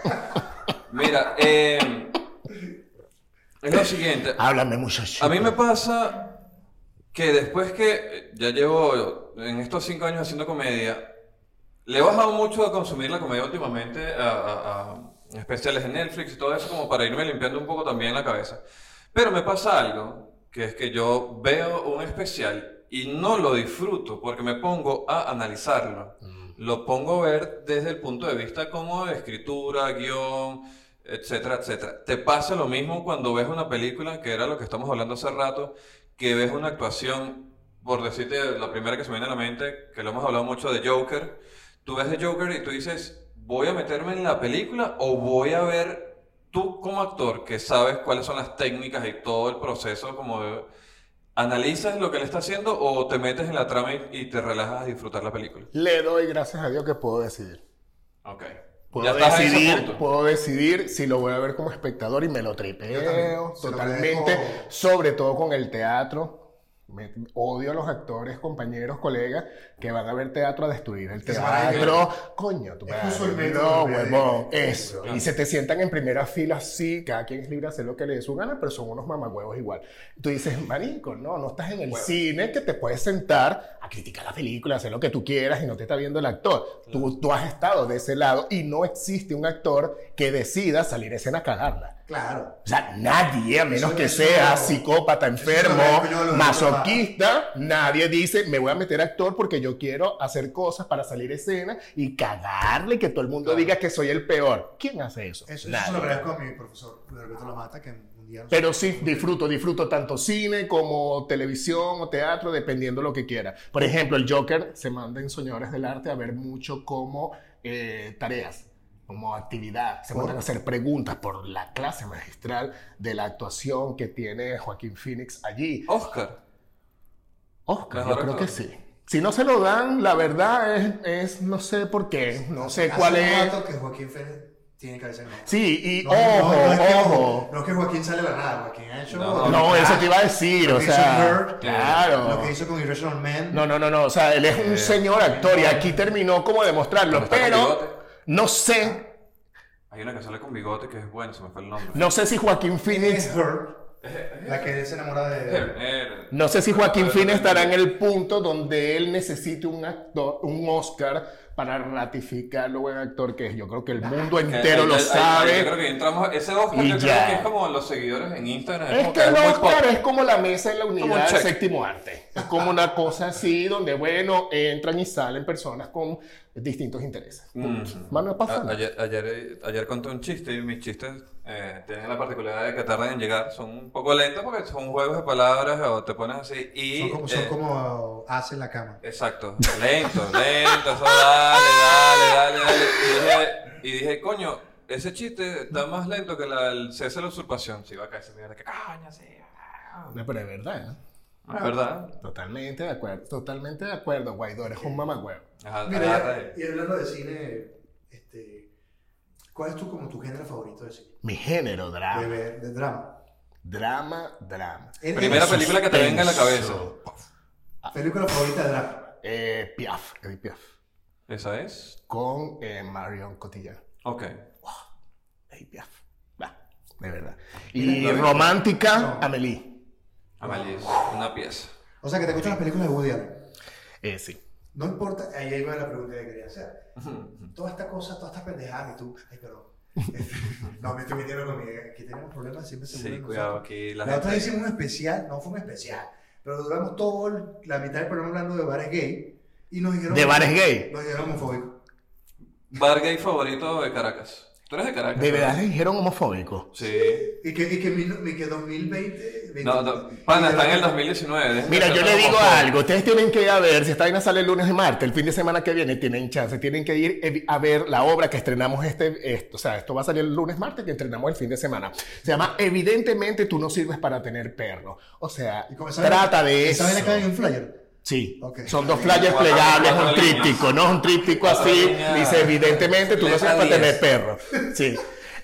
Mira, eh, es lo siguiente. Háblame, muchacho. A mí me pasa que después que ya llevo en estos cinco años haciendo comedia, le he bajado mucho a consumir la comedia últimamente, a, a- a especiales en Netflix y todo eso, como para irme limpiando un poco también la cabeza. Pero me pasa algo, que es que yo veo un especial y no lo disfruto porque me pongo a analizarlo. Lo pongo a ver desde el punto de vista como de escritura, guion, etcétera, etcétera. ¿Te pasa lo mismo cuando ves una película, que era lo que estamos hablando hace rato, que ves una actuación, por decirte la primera que se me viene a la mente, que lo hemos hablado mucho de Joker, tú ves de Joker y tú dices, voy a meterme en la película o voy a ver tú como actor que sabes cuáles son las técnicas y todo el proceso como de... ¿Analizas lo que él está haciendo o te metes en la trama y, y te relajas a disfrutar la película? Le doy gracias a Dios que puedo decidir. Ok. Puedo decidir, puedo decidir si lo voy a ver como espectador y me lo tripeo lo totalmente, agradezco. sobre todo con el teatro. Me- odio a los actores, compañeros, colegas que van a ver teatro a destruir el teatro. Coño, madre, usualmente no, huevón, eso. Claro. Y se te sientan en primera fila así, cada quien es libre de hacer lo que le dé su gana, pero son unos mamagüevos igual. Tú dices, marico, no, no estás en el cine que te puedes sentar a criticar la película, hacer lo que tú quieras y no te está viendo el actor. Tú, tú has estado de ese lado y no existe un actor que decida salir a escena a cagarla. Claro. O sea, nadie, a menos Eso- que sea psicópata, enfermo, masoquista, nadie dice, me voy a meter actor porque yo quiero hacer cosas para salir a escena y cagarle y que todo el mundo Claro. diga que soy el peor. ¿Quién hace eso? Eso, eso se lo agradezco a mi profesor, Roberto La Mata, que un día... nos- Pero sí, disfruto, disfruto tanto cine como televisión o teatro, dependiendo lo que quiera. Por ejemplo, el Joker se manda en Soñadores del Arte a ver mucho como eh, tareas, como actividad. Se mandan a hacer preguntas por la clase magistral de la actuación que tiene Joaquín Phoenix allí. Oscar. Oscar, Mejor yo creo actor. que sí. Si no se lo dan, la verdad es, es no sé por qué, no sé Hace cuál un es. rato que Joaquín Félix tiene de mamá. Sí, y No, ojo, no es que- ojo. No es que Joaquín sale de la nada, Joaquín ha hecho... No, No, eso te iba a decir, Lo o que hizo sea, claro. Lo que hizo con Irrational Man. No, no, no, no. O sea, él es un Eh, señor actor y aquí terminó como demostrarlo. Cuando está con bigote. Pero no sé, Hay una que sale con bigote que es buena, se me fue el nombre. no sé si Joaquín Es Phoenix, Hurt, la que se enamora de... Eh, [laughs] no sé si Joaquín Phoenix estará en el punto donde él necesite un actor, un Oscar para ratificar lo buen actor que es. Yo creo que el mundo que entero lo sabe. Yo creo que entramos. Ese Oscar, Y yo ya. creo que es como los seguidores en Instagram. Es como que el Oscar es como la mesa en la un unidad del séptimo arte. Es como una cosa así donde, bueno, entran y salen personas con distintos intereses. Mm. Más no pasa. Ayer, ayer, ayer conté un chiste y mis chistes eh, tienen la particularidad de que tardan en llegar. Son un poco lentos porque son juegos de palabras o te pones así y... Son como, son eh, como hace la cama. Exacto, lento, [laughs] lento, eso dale, dale, dale, dale. Y dije, y dije, coño, ese chiste está más lento que la, el cese de la usurpación. Si va a caer esa mierda, que coño, sí. No, pero es verdad. ¿eh? Es verdad. Totalmente de acuerdo, totalmente de acuerdo, Guaidó, eres un mamagüevo. Ajá, Mira, y hablando de cine, este, ¿cuál es tu, como tu género favorito de cine? Mi género, drama. de drama. Drama, drama. En- Primera película que te venga en la cabeza. Película favorita de drama. Eh, Piaf, Edith Piaf. ¿Esa es? Con eh, Marion Cotillard. Ok. Edith Piaf. Va, de verdad. Y romántica, No. Amelie. Amelie, una pieza. O sea, que te gustan las películas de Woody Allen. Eh, sí. No importa, ahí iba la pregunta que quería hacer. Toda esta cosa, toda esta pendejada que tú. Ay, pero. [laughs] no, me estoy metiendo conmigo. Aquí tenemos problemas, siempre se Sí, cuidado, aquí la La otra vez gente... hicimos un especial, no fue un especial, pero duramos todo el- la mitad del programa hablando de bares gay y nos dijeron. ¿De bares gay? Nos dijeron homofóbicos. Bar gay favorito de Caracas. ¿Tú eres de Caracas? ¿De verdad le dijeron homofóbico? Sí. Y que, y que, mil- y que 2020. No, no, pana, está en el 2019. dejen de Mira, yo le digo algo. Ustedes tienen que ir a ver, si esta vaina sale el lunes y martes, el fin de semana que viene, tienen chance. Tienen que ir evi- a ver la obra que estrenamos este, esto. O sea, esto va a salir el lunes, martes, que estrenamos el fin de semana. Se llama Evidentemente tú no sirves para tener perro. O sea, trata de eso. vaina cae en un flyer. Sí, son dos flyers plegables, un tríptico, ¿no? Un tríptico así. Dice, evidentemente tú no sirves para 10. tener perro. Sí.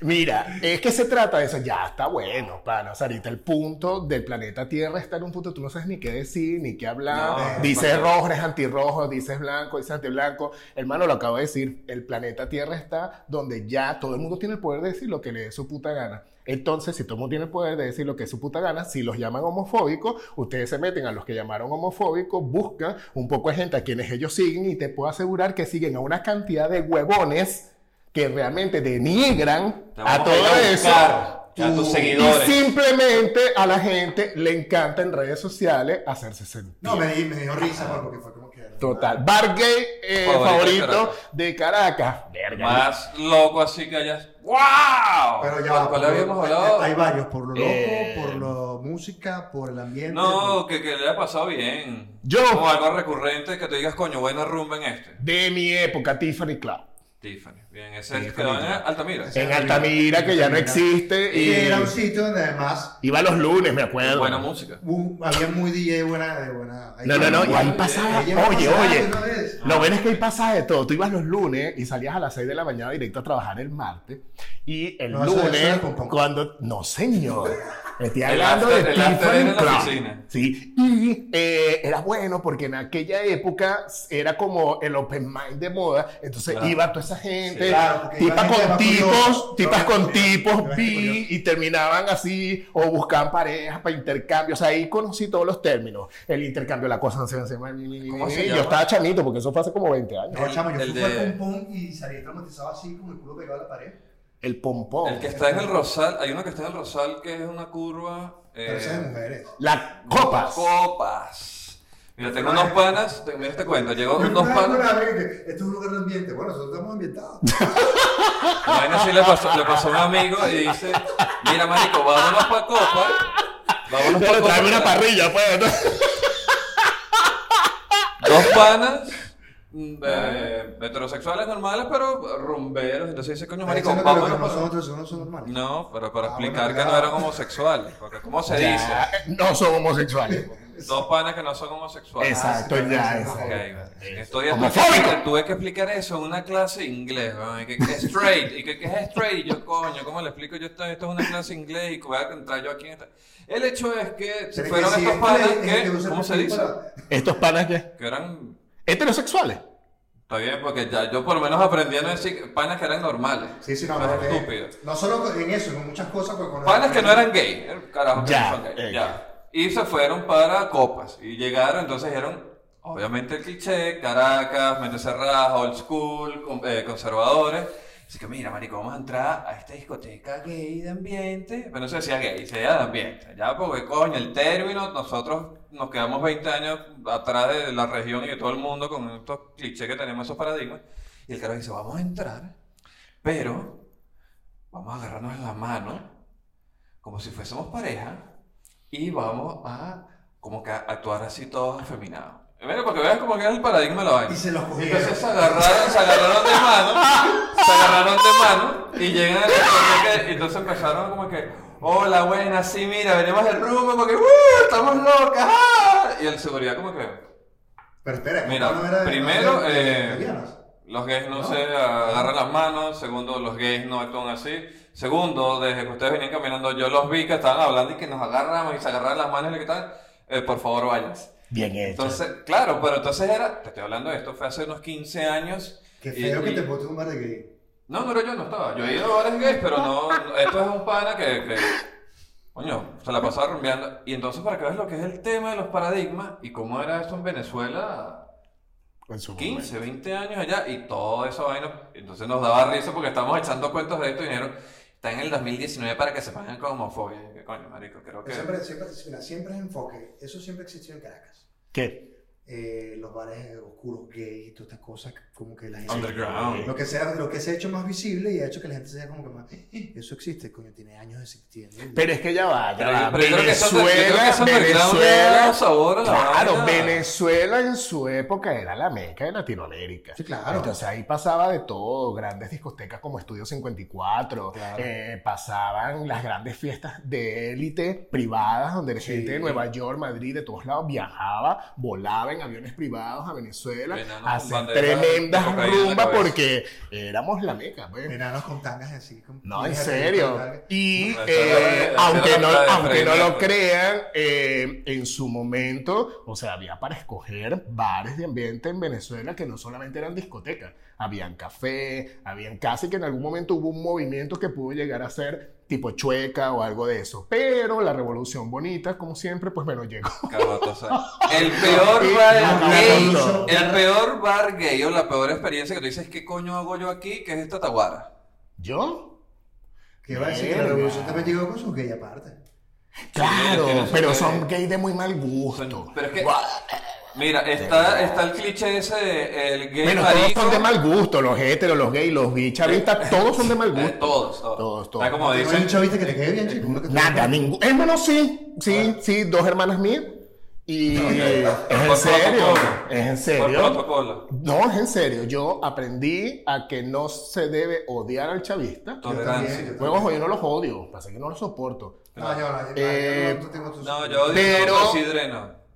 Mira, es que se trata de eso, ya está bueno, pana. O sea, ahorita el punto del planeta Tierra está en un punto, tú no sabes ni qué decir, ni qué hablar. No, dices es rojo, eres antirrojo, dices blanco, dices antiblanco. Hermano, lo acabo de decir, el planeta Tierra está donde ya todo el mundo tiene el poder de decir lo que le dé su puta gana. Entonces, si todo el mundo tiene el poder de decir lo que es su puta gana, si los llaman homofóbicos, ustedes se meten a los que llamaron homofóbicos, buscan un poco de gente a quienes ellos siguen y te puedo asegurar que siguen a una cantidad de huevones que realmente denigran a todo a eso. a tus Y seguidores. simplemente a la gente le encanta en redes sociales hacerse sentir. No, me, me dio risa pues, porque fue como que. Total. Bar gay eh, Favorito de favorito Caracas. de Caracas. Verga. Más loco así que hayas. ¡Wow! Pero ya ¿Cuál- por- habíamos hablado? Hay varios, por lo loco, Eh, por la música, por el ambiente. No, que, que le haya pasado bien. Yo. Como algo recurrente que te digas, coño, buena rumba en este. De mi época, Tiffany Club. Tiffany. Bien, ese Sí, quedó en Tiffany. Altamira. Sí. En Altamira, que ya no existe. Y Y era un sitio donde además iba los lunes, me acuerdo. Buena música. un- había muy DJ buena. De buena No, no, no, y ahí pasaba. a Oye, oye. Lo bueno es que ahí pasaba de todo. Tú ibas los lunes y salías a las 6 de la mañana directo a trabajar el martes. Y el No, eso- eso lunes, con pom. cuando. No, señor. Estoy El hablando after- de Tiffany oficina. Sí. Y eh, era bueno porque en aquella época era como el open mind de moda. Entonces Claro. iba toda esa gente, Sí, claro, tipas gente con tipos, tipas con tipos, y terminaban así, o buscaban parejas para intercambios. O sea, ahí conocí todos los términos. El intercambio, la cosa, no sé, no sé, ¿Cómo se yo estaba chamito porque eso fue hace como 20 años. No, chamo, yo el fui de- al pum y salí traumatizado así, con el culo pegado a la pared. El pompón. El que está en el Rosal, hay uno que está en el Rosal que es una curva. eh, Pero esa es de mujeres. Las copas. Copas. Mira, tengo unos panas, te- mira este cuento, llegó unos panas. Esto es un lugar de ambiente. Bueno, nosotros estamos ambientados. [laughs] Bueno, sí le pasó, le pasó a un amigo y dice, mira marico, vámonos pa' Copa. Vámonos pa' Pero Copa. tráeme una parrilla, pues. ¿no? Dos panas mm, eh, heterosexuales normales, pero rumberos. Entonces dice, coño marico, Diciendo que lo que vámonos no pa' son otros no son normales. No, pero para Ah, explicar bueno, que no eran homosexuales. Porque, ¿cómo se Ya, dice? No son homosexuales. Dos panas que no son homosexuales. Exacto, ya. exacto. Estoy Homofóbico. explicando- tuve que explicar eso en una clase de inglés, ¿no? Y que, que es straight, y que, que es straight, y yo, coño, ¿cómo le explico yo esto? Esto es una clase de inglés y voy a entrar yo aquí en esta... El hecho es que Pero fueron que si estos es panas que- es que, el ¿cómo se dice? para- Estos panas que Que eran, heterosexuales. está bien, porque ya yo por lo menos aprendí a no decir panas que eran normales. Sí, sí, no, no, que- estúpido. No solo en eso, en muchas cosas. con- Panas que no eran gay, carajo, que Ya, no son gay, eh. ya. Y se fueron para Copas. Y llegaron, entonces dijeron, obviamente el cliché, Caracas, mente cerrada, old school, eh, conservadores. Así que mira, marico, vamos a entrar a esta discoteca gay de ambiente. Pero no se decía gay, se decía de ambiente. Ya, porque coño, el término, nosotros nos quedamos 20 años atrás de la región y de todo el mundo con estos clichés que tenemos, esos paradigmas. Y el carajo dice, vamos a entrar, pero vamos a agarrarnos la mano como si fuésemos pareja y vamos a como que a actuar así todos afeminados. Mira, porque veas como que es el paradigma de la vaina. Y se los cogieron. Entonces se agarraron, se agarraron de mano, se agarraron de mano y llegan a la y entonces empezaron como que, hola, buena, sí, mira, venimos del rumbo porque, ¡uh! Estamos locas, ¡ah! Y el seguridad como que, Pero espera, Mira, ¿cómo no era de- primero, eh, los gays no, No. se agarran las manos. Segundo, los gays no actúan así. Segundo, desde que ustedes venían caminando, yo los vi que estaban hablando y que nos agarramos y se agarraron las manos y le tal. Eh, por favor, váyanse. Bien hecho. Entonces, claro, pero entonces era, te estoy hablando de esto, fue hace unos 15 años. Qué y- feo que y- te bote un bar de gay. No, no era yo, no estaba. Yo he ido a bares gays, pero no, no- esto es un pana que, que coño, se la pasaba rumbeando. Y entonces, para que veas lo que es el tema de los paradigmas y cómo era esto en Venezuela En su 15, 20 años allá y toda esa vaina. Entonces nos daba risa porque estábamos echando cuentos de esto y dijeron, está en el 2019 para que se pongan con homofobia. Y, ¿Qué coño, marico? Creo que... Siempre, siempre, mira, siempre es enfoque. Eso siempre existió en Caracas. ¿Qué? Eh, los bares oscuros gay y todas estas cosas, como que la gente. Underground. Lo que, sea, lo que se ha hecho más visible y ha hecho que la gente sea como que más. "Eh, Eso existe, coño, tiene años existiendo. Pero es que ya va, ya Pero va. yo- pero yo creo que eso- yo creo que Venezuela, eso Venezuela. sabor a la Claro. Venezuela en su época era la meca de Latinoamérica. Sí, claro. Entonces ahí pasaba de todo, grandes discotecas como Estudio 54, Claro. eh, pasaban las grandes fiestas de élite privadas, donde la Sí. gente de Nueva York, Madrid, de todos lados viajaba, volaba en aviones privados a Venezuela Enanos a hacer tremendas rumbas porque éramos la meca. pues. Enanos con tangas así. con- No, en serio. Y eh, la- aunque, no, aunque no lo crean, eh, en su momento, o sea, había para escoger bares de ambiente en Venezuela que no solamente eran discotecas, habían café, habían casi que en algún momento hubo un movimiento que pudo llegar a ser tipo chueca o algo de eso. Pero la revolución bonita, como siempre, pues bueno, llegó. [laughs] El peor bar gay, el peor bar gay o la peor experiencia que tú dices, ¿qué coño hago yo aquí? ¿Qué es esta taguara? ¿Yo? Que va a decir que la revolución también llegó con sus gay aparte. Claro, pero son gay de muy mal gusto. Pero es que, mira, está, está el cliché ese de el gay Bueno, todos marico. son de mal gusto, los heteros, los gays, los bichavistas, todos son de mal Eh, gusto. todos, todos. Todos, todos. Está como ¿No hay dicen, un chavista que te quede bien, chico? Nada, ningún. Hermano, sí, sí, sí, dos hermanas mías. Y Ok. es en serio, es en serio. No, es en serio. Yo aprendí a que no se debe odiar al chavista. Tolerancia. Pues ojo, yo no los odio, pasa que no los soporto. No, yo no, yo- Eh, yo no No, yo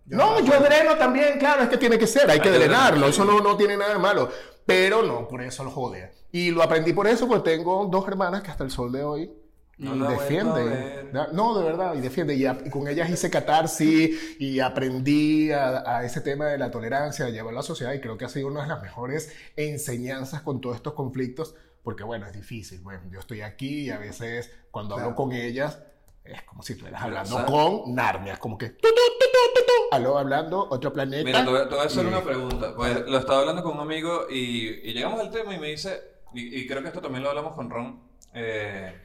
No, yo dreno también, claro, es que tiene que ser, hay que que drenarlo, drenar, eso no, no tiene nada de malo. Pero no, por eso los odia. Y lo aprendí por eso, porque tengo dos hermanas que hasta el sol de hoy No y defienden. No, de verdad, y defiende. Y, con ellas hice catarsis y aprendí a, a ese tema de la tolerancia, de llevarlo a la sociedad. Y creo que ha sido una de las mejores enseñanzas con todos estos conflictos, porque bueno, es difícil. Bueno, yo estoy aquí y a veces cuando hablo con ellas es como si estuvieras hablando ¿sabes? con Narnia, como que aló, hablando otro planeta. Mira, te voy, a- te voy a hacer Y- una pregunta. Pues lo estaba hablando con un amigo y, y llegamos al tema y me dice, y, y creo que esto también lo hablamos con Ron. eh,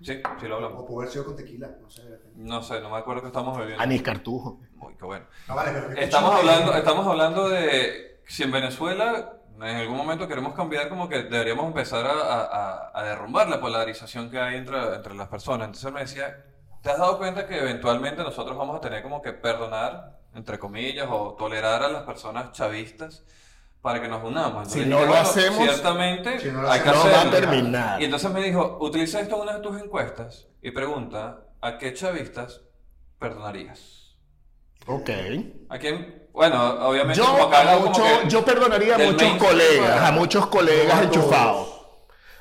sí, sí lo O hablamos. puede haber sido con tequila, no sé. No sé, no me acuerdo que estamos bebiendo. Anís Cartujo. Muy qué bueno. No, vale, pero que- Estamos hablando, estamos hablando de si en Venezuela en algún momento queremos cambiar, como que deberíamos empezar a, a- a- a derrumbar la polarización que hay entre, entre las personas. Entonces me decía, ¿te has dado cuenta que eventualmente nosotros vamos a tener como que perdonar, entre comillas, o tolerar a las personas chavistas para que nos unamos? Entonces Si no lo "Bueno, hacemos, ciertamente si no lo hay hacemos, No va a hacerlo". terminar. Y entonces me dijo, utiliza esto en una de tus encuestas y pregunta, ¿a qué chavistas perdonarías? Ok. ¿A quién? Bueno, obviamente Yo, a mucho- yo perdonaría a muchos colegas, a muchos colegas enchufados.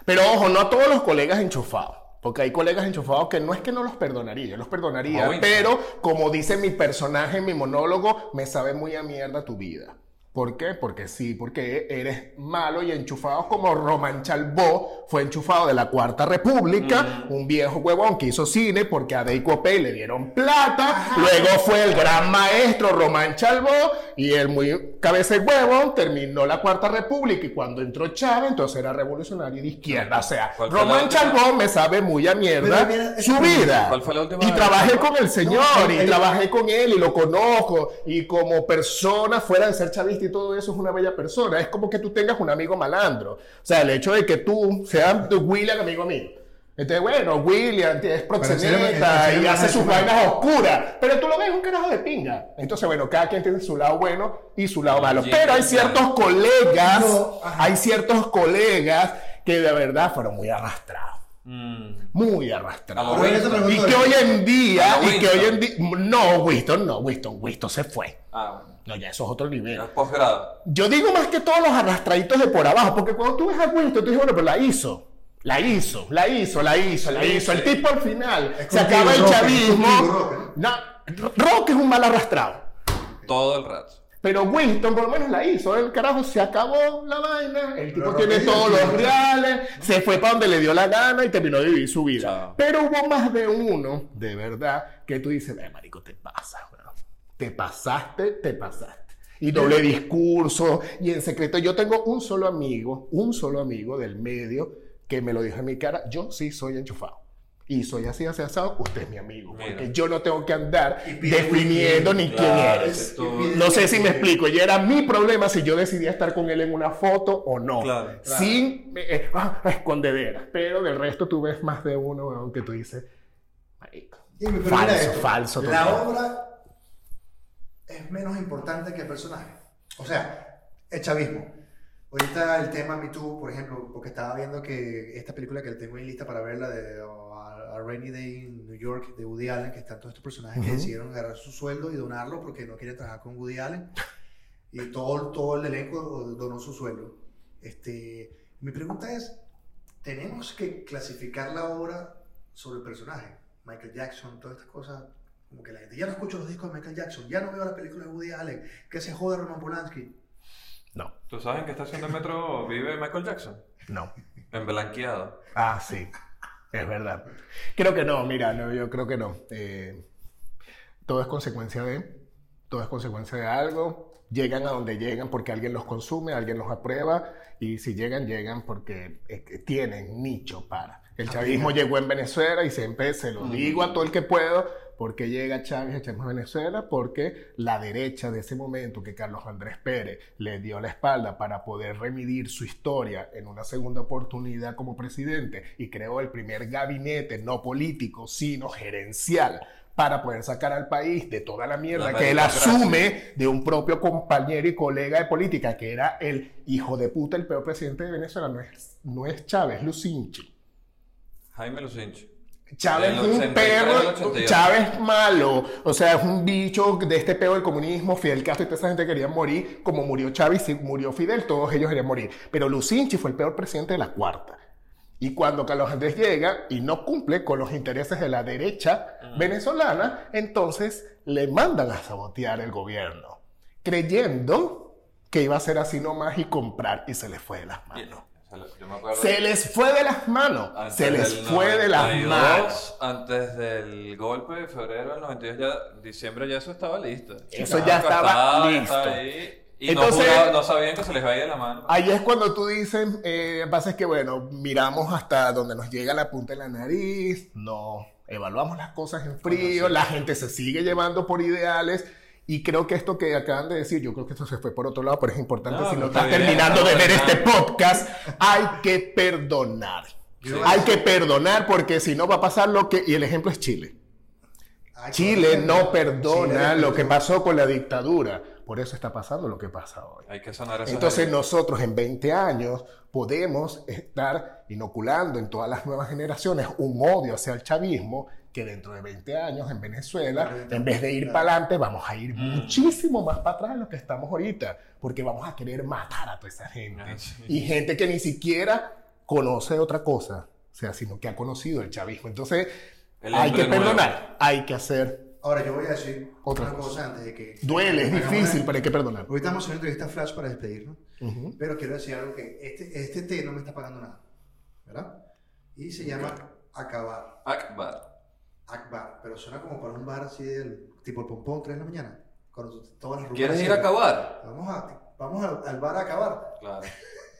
Pero ojo, no a todos los colegas enchufados. Porque hay colegas enchufados que no es que no los perdonaría, yo los perdonaría, Winston. pero como dice mi personaje en mi monólogo, me sabe muy a mierda tu vida. ¿Por qué? Porque sí, porque eres malo y enchufado como Román Chalbó fue enchufado de la Cuarta República, un viejo huevón que hizo cine porque a Dei Copey le dieron plata, luego fue el gran maestro Román Chalbó y el muy cabeza de huevón terminó la Cuarta República y cuando entró Chávez entonces era revolucionario de izquierda, o sea, ¿Cuál fue la Román? Chalbó me sabe muy a mierda mira, su vida. ¿Cuál fue la última Y vez? trabajé con el señor No, y el- trabajé con él y lo conozco y como persona fuera de ser chavista y todo eso es una bella persona. Es como que tú tengas un amigo malandro. O sea, el hecho de que tú seas tu William amigo mío. Entonces, bueno, William es proxeneta y hace sus vainas oscuras. Pero tú lo ves un carajo de pinga. Entonces, bueno, cada quien tiene su lado bueno y su lado malo. Pero hay ciertos colegas, hay ciertos colegas que de verdad fueron muy arrastrados. Mm. Muy arrastrados. Y que hoy en día, y que hoy en día, no, Winston, no, Winston, Winston se fue. Ah, bueno. No, ya eso es otro nivel. Ya es posgrado. Yo digo más que todos los arrastraditos de por abajo, porque cuando tú ves a Winston, tú dices, bueno, pero la hizo. La hizo, la hizo, la hizo, la hizo. El tipo al final Es se acaba el chavismo. No, Rock es un mal arrastrado. Todo el rato. Pero Winston por lo menos la hizo. El carajo se acabó la vaina. El tipo Pero tiene todos los reales. Se fue para donde le dio la gana y terminó de vivir su vida. Chao. Pero hubo más de uno, de verdad, que tú dices, eh, marico, te pasas, weón. Te pasaste, te pasaste. Y doble discurso. Y en secreto, yo tengo un solo amigo, un solo amigo del medio que me lo dijo en mi cara. Yo sí soy enchufado. Y soy así, así, asado. Usted es mi amigo. Mira. Porque yo no tengo que andar definiendo ni quién Claro, eres. No sé si me explico. Y era mi problema si yo decidía estar con él en una foto o no. Claro. Sin eh, ah, escondedera. Pero del resto tú ves más de uno weón, que tú dices, marico. Falso, falso La total. obra es menos importante que el personaje. O sea, el chavismo. Ahorita el tema Me Too, por ejemplo, porque estaba viendo que esta película que tengo en lista para verla de A, A Rainy Day in New York de Woody Allen, que están todos estos personajes que decidieron agarrar su sueldo y donarlo porque no quieren trabajar con Woody Allen. Y todo, todo el elenco donó su sueldo. Este, mi pregunta es, ¿tenemos que clasificar la obra sobre el personaje? Michael Jackson, todas estas cosas. Como que la gente ya no escucho los discos de Michael Jackson, ya no veo la película de Woody Allen, que se jode Roman Polanski. No, ¿Tú sabes en qué estación de metro vive Michael Jackson? no. En Blanqueado. Ah, sí. Es verdad. Creo que no, mira, no, yo creo que no. Eh, todo es consecuencia de, todo es consecuencia de algo. Llegan a donde llegan porque alguien los consume, alguien los aprueba y si llegan, llegan porque eh, tienen nicho para. El chavismo llegó en Venezuela y siempre se lo digo a todo el que puedo, porque llega Chávez a Venezuela, porque la derecha de ese momento que Carlos Andrés Pérez le dio la espalda para poder remidir su historia en una segunda oportunidad como presidente y creó el primer gabinete no político, sino gerencial para poder sacar al país de toda la mierda La que él asume de un propio compañero y colega de política, que era el hijo de puta, el peor presidente de Venezuela, no es, no es Chávez, Lucinchi. Jaime Lucinchi. Chávez es un 83 al perro, 88. Chávez es malo, o sea, es un bicho de este peo del comunismo, Fidel Castro y toda esa gente querían morir, como murió Chávez y murió Fidel, todos ellos querían morir. Pero Lucinchi fue el peor presidente de la cuarta. Y cuando Carlos Andrés llega y no cumple con los intereses de la derecha venezolana, entonces le mandan a sabotear el gobierno, creyendo que iba a ser así nomás y comprar, y se le fue de las manos. Se lo- Yo me acuerdo. Se les fue de las manos, se les fue de las 92, manos. Antes del golpe de febrero del 92, ya, diciembre ya eso estaba listo. Eso Ya ya estaba listo. ahí, y Entonces- no, no sabían que se les vaya de la mano. Ahí es cuando tú dices, eh, pasa es que bueno, miramos hasta donde nos llega la punta de la nariz, no evaluamos las cosas en frío, Bueno, sí. la gente se sigue llevando por ideales. Y creo que esto que acaban de decir, yo creo que esto se fue por otro lado, pero es importante No, si no estás está bien, terminando de está ver este podcast, hay que perdonar. Sí. Hay que perdonar porque si no va a pasar lo que... Y el ejemplo es Chile. Ay, Chile por no perdona Chile lo que pasó con la dictadura. Por eso está pasando lo que pasa hoy. Hay que sonar esas Entonces nosotros en 20 años podemos estar inoculando en todas las nuevas generaciones un odio hacia el chavismo que dentro de 20 años en Venezuela, en vez de ir para adelante, vamos a ir Mm. muchísimo más para atrás de lo que estamos ahorita, porque vamos a querer matar a toda esa gente. Ah, sí. Y gente que ni siquiera conoce otra cosa, o sea, sino que ha conocido el chavismo. Entonces, El hay que nuevo. perdonar, hay que hacer. Ahora yo voy a decir Otra otra cosa. cosa antes de que... Duele, es difícil, pero hay que perdonar. Ahorita vamos a hacer una entrevista flash para despedirnos, Ujú. pero quiero decir algo que este, este té no me está pagando nada, ¿verdad? Y se llama Acabar, Akbar. Akbar, pero suena como para un bar así del tipo el pompón 3 de la mañana, con todas las ¿Quieres ir a acabar? Vamos, a, vamos al, al bar a acabar. Claro.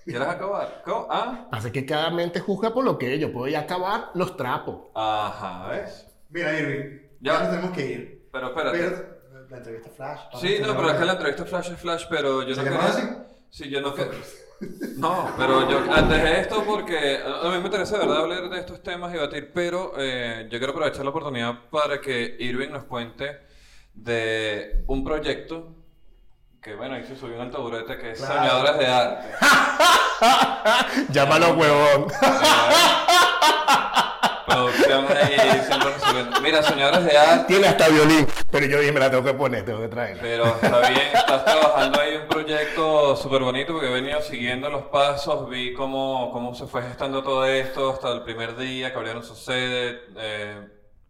¿Quieres acabar? ¿Cómo? Ah. Así que cada mente juzga por lo que. Yo puedo ir a acabar los trapos. Ajá, ¿ves? Mira, Irving, Ya. ya nos tenemos que ir. Pero espérate. Pero la entrevista flash. Sí, no, pero es que la entrevista flash es flash, pero yo ¿Se no quería... así? Sí, yo no, que- No, pero yo antes de esto, porque a mí me interesa de verdad hablar de estos temas y debatir, pero eh, yo quiero aprovechar la oportunidad para que Irving nos cuente de un proyecto que, bueno, ahí se subió en el taburete, que es Claro. Soñadores de Arte. [laughs] Llámalo huevón. Producción ahí siempre resolviendo. Mira, Soñadores de Arte. Tiene hasta violín. Pero yo dije, me la tengo que poner, tengo que traerla. Pero está bien, estás trabajando ahí un proyecto súper bonito porque he venido siguiendo los pasos, vi cómo, cómo se fue gestando todo esto hasta el primer día que abrieron su sede. eh,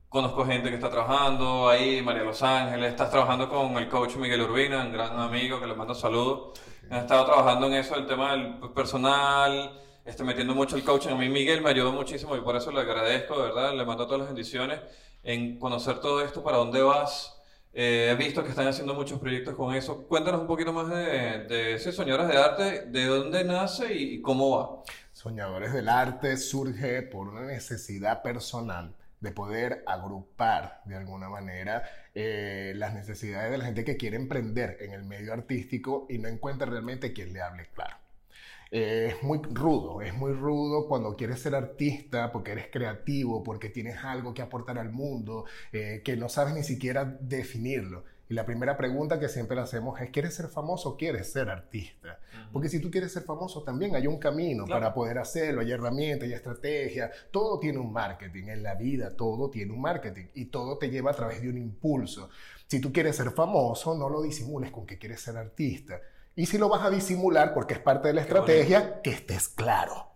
conozco gente que está trabajando ahí, María Los Ángeles, estás trabajando con el coach Miguel Urbina, un gran amigo que le mando saludos. Han estado trabajando en eso, el tema del personal, este, metiendo mucho el coaching. A mí Miguel me ayudó muchísimo y por eso le agradezco, de verdad, le mando todas las bendiciones en conocer todo esto, para dónde vas. Eh, he visto que están haciendo muchos proyectos con eso. Cuéntanos un poquito más de, de ese Soñadoras de Arte, de dónde nace y cómo va. Soñadores del Arte surge por una necesidad personal de poder agrupar de alguna manera eh, las necesidades de la gente que quiere emprender en el medio artístico y no encuentra realmente quien le hable claro. Eh, es muy rudo, es muy rudo cuando quieres ser artista porque eres creativo, porque tienes algo que aportar al mundo, eh, que no sabes ni siquiera definirlo. Y la primera pregunta que siempre le hacemos es, ¿quieres ser famoso o quieres ser artista? Porque si tú quieres ser famoso, también hay un camino Claro. para poder hacerlo, hay herramientas, hay estrategias, todo tiene un marketing, en la vida todo tiene un marketing y todo te lleva a través de un impulso. Si tú quieres ser famoso, no lo disimules con que quieres ser artista. Y si lo vas a disimular, porque es parte de la estrategia, que estés claro.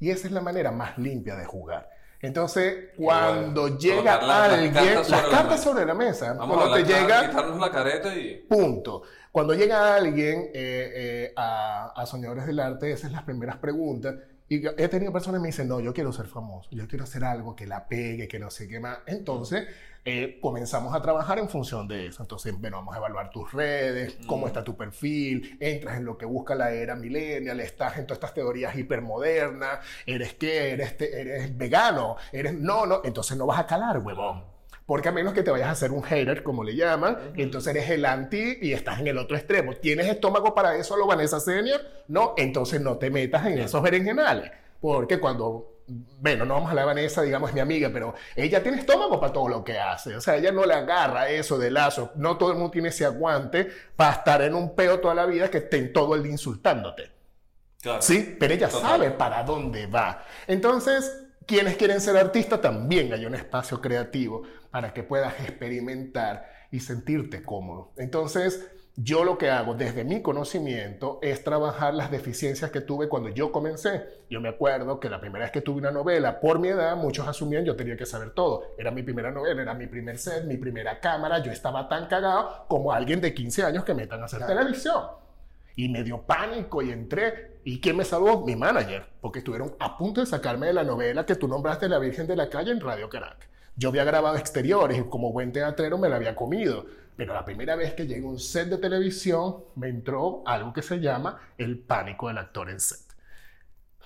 Y esa es la manera más limpia de jugar. Entonces, cuando bueno. llega las alguien, cartas las sobre la cartas sobre la mesa, Vamos cuando a te llega, quitarnos la careta y... Punto. Cuando llega alguien eh, eh, a, a Soñadores del Arte, esas son las primeras preguntas. Y yo- he tenido personas que me dicen, no, yo quiero ser famoso, yo quiero hacer algo que la pegue, que no sé qué más. Entonces, eh, comenzamos a trabajar en función de eso. Entonces, bueno, vamos a evaluar tus redes, cómo Mm. está tu perfil, entras en lo que busca la era millennial, estás en todas estas teorías hipermodernas, eres qué, eres, te- eres vegano, eres no, no, entonces no vas a calar, huevón. Porque a menos que te vayas a hacer un hater, como le llaman, y entonces eres el anti y estás en el otro extremo. ¿Tienes estómago para eso, lo Vanessa Senior? No, entonces no te metas en esos berenjenales. Porque cuando, bueno, no vamos a de Vanessa, digamos, es mi amiga, pero ella tiene estómago para todo lo que hace. O sea, ella no le agarra eso de lazo. No todo el mundo tiene ese aguante para estar en un peo toda la vida que estén todo el día insultándote. Claro. Sí, pero ella Total. sabe para dónde va. Entonces, quienes quieren ser artistas, también hay un espacio creativo para que puedas experimentar y sentirte cómodo. Entonces, yo lo que hago desde mi conocimiento es trabajar las deficiencias que tuve cuando yo comencé. Yo me acuerdo que la primera vez que tuve una novela, por mi edad, muchos asumían yo tenía que saber todo. Era mi primera novela, era mi primer set, mi primera cámara. Yo estaba tan cagado como alguien de 15 años que metan a hacer Claro. televisión. Y me dio pánico y entré. ¿Y quién me salvó? Mi manager, porque estuvieron a punto de sacarme de la novela que tú nombraste La Virgen de la Calle en Radio Caracas. Yo había grabado exteriores y como buen teatrero me la había comido. Pero la primera vez que llegué a un set de televisión me entró algo que se llama el pánico del actor en set.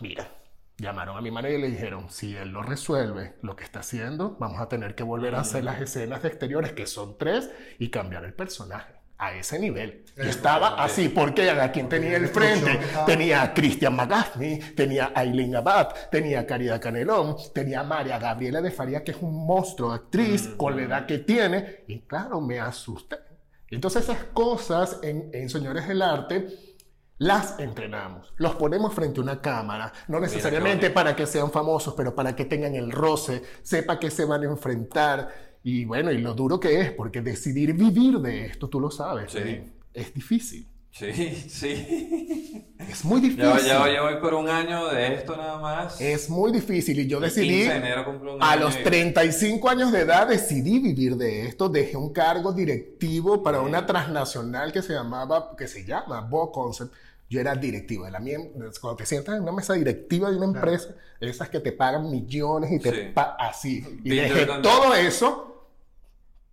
Mira, llamaron a mi manager y le dijeron, si él no resuelve lo que está haciendo, vamos a tener que volver a hacer las escenas de exteriores, que son tres, y cambiar el personaje. A ese nivel. Yo estaba así, porque a quien tenía el frente tenía a Christian McGaffney, tenía a Aileen Abad, tenía a Caridad Canelón, tenía a María Gabriela de Faría, que es un monstruo de actriz con la edad que tiene, y claro, me asusté. Entonces esas cosas en, en Señores del Arte las entrenamos, los ponemos frente a una cámara, no necesariamente para que sean famosos, pero para que tengan el roce, sepa que se van a enfrentar. Y bueno, y lo duro que es, porque decidir vivir de esto, tú lo sabes, Sí. ¿eh? es difícil. Sí, sí. Es muy difícil. Ya, ya, ya voy por un año de esto nada más. Es muy difícil y yo decidí 15 de enero a los y- 35 años de edad decidí vivir de esto, dejé un cargo directivo para una transnacional que se llamaba, que se llama Bo Concept. Yo era directivo de la mía. Cuando te sientas en una mesa directiva de una Claro. empresa, esas que te pagan millones y te Sí. así. Y Peter dejé todo eso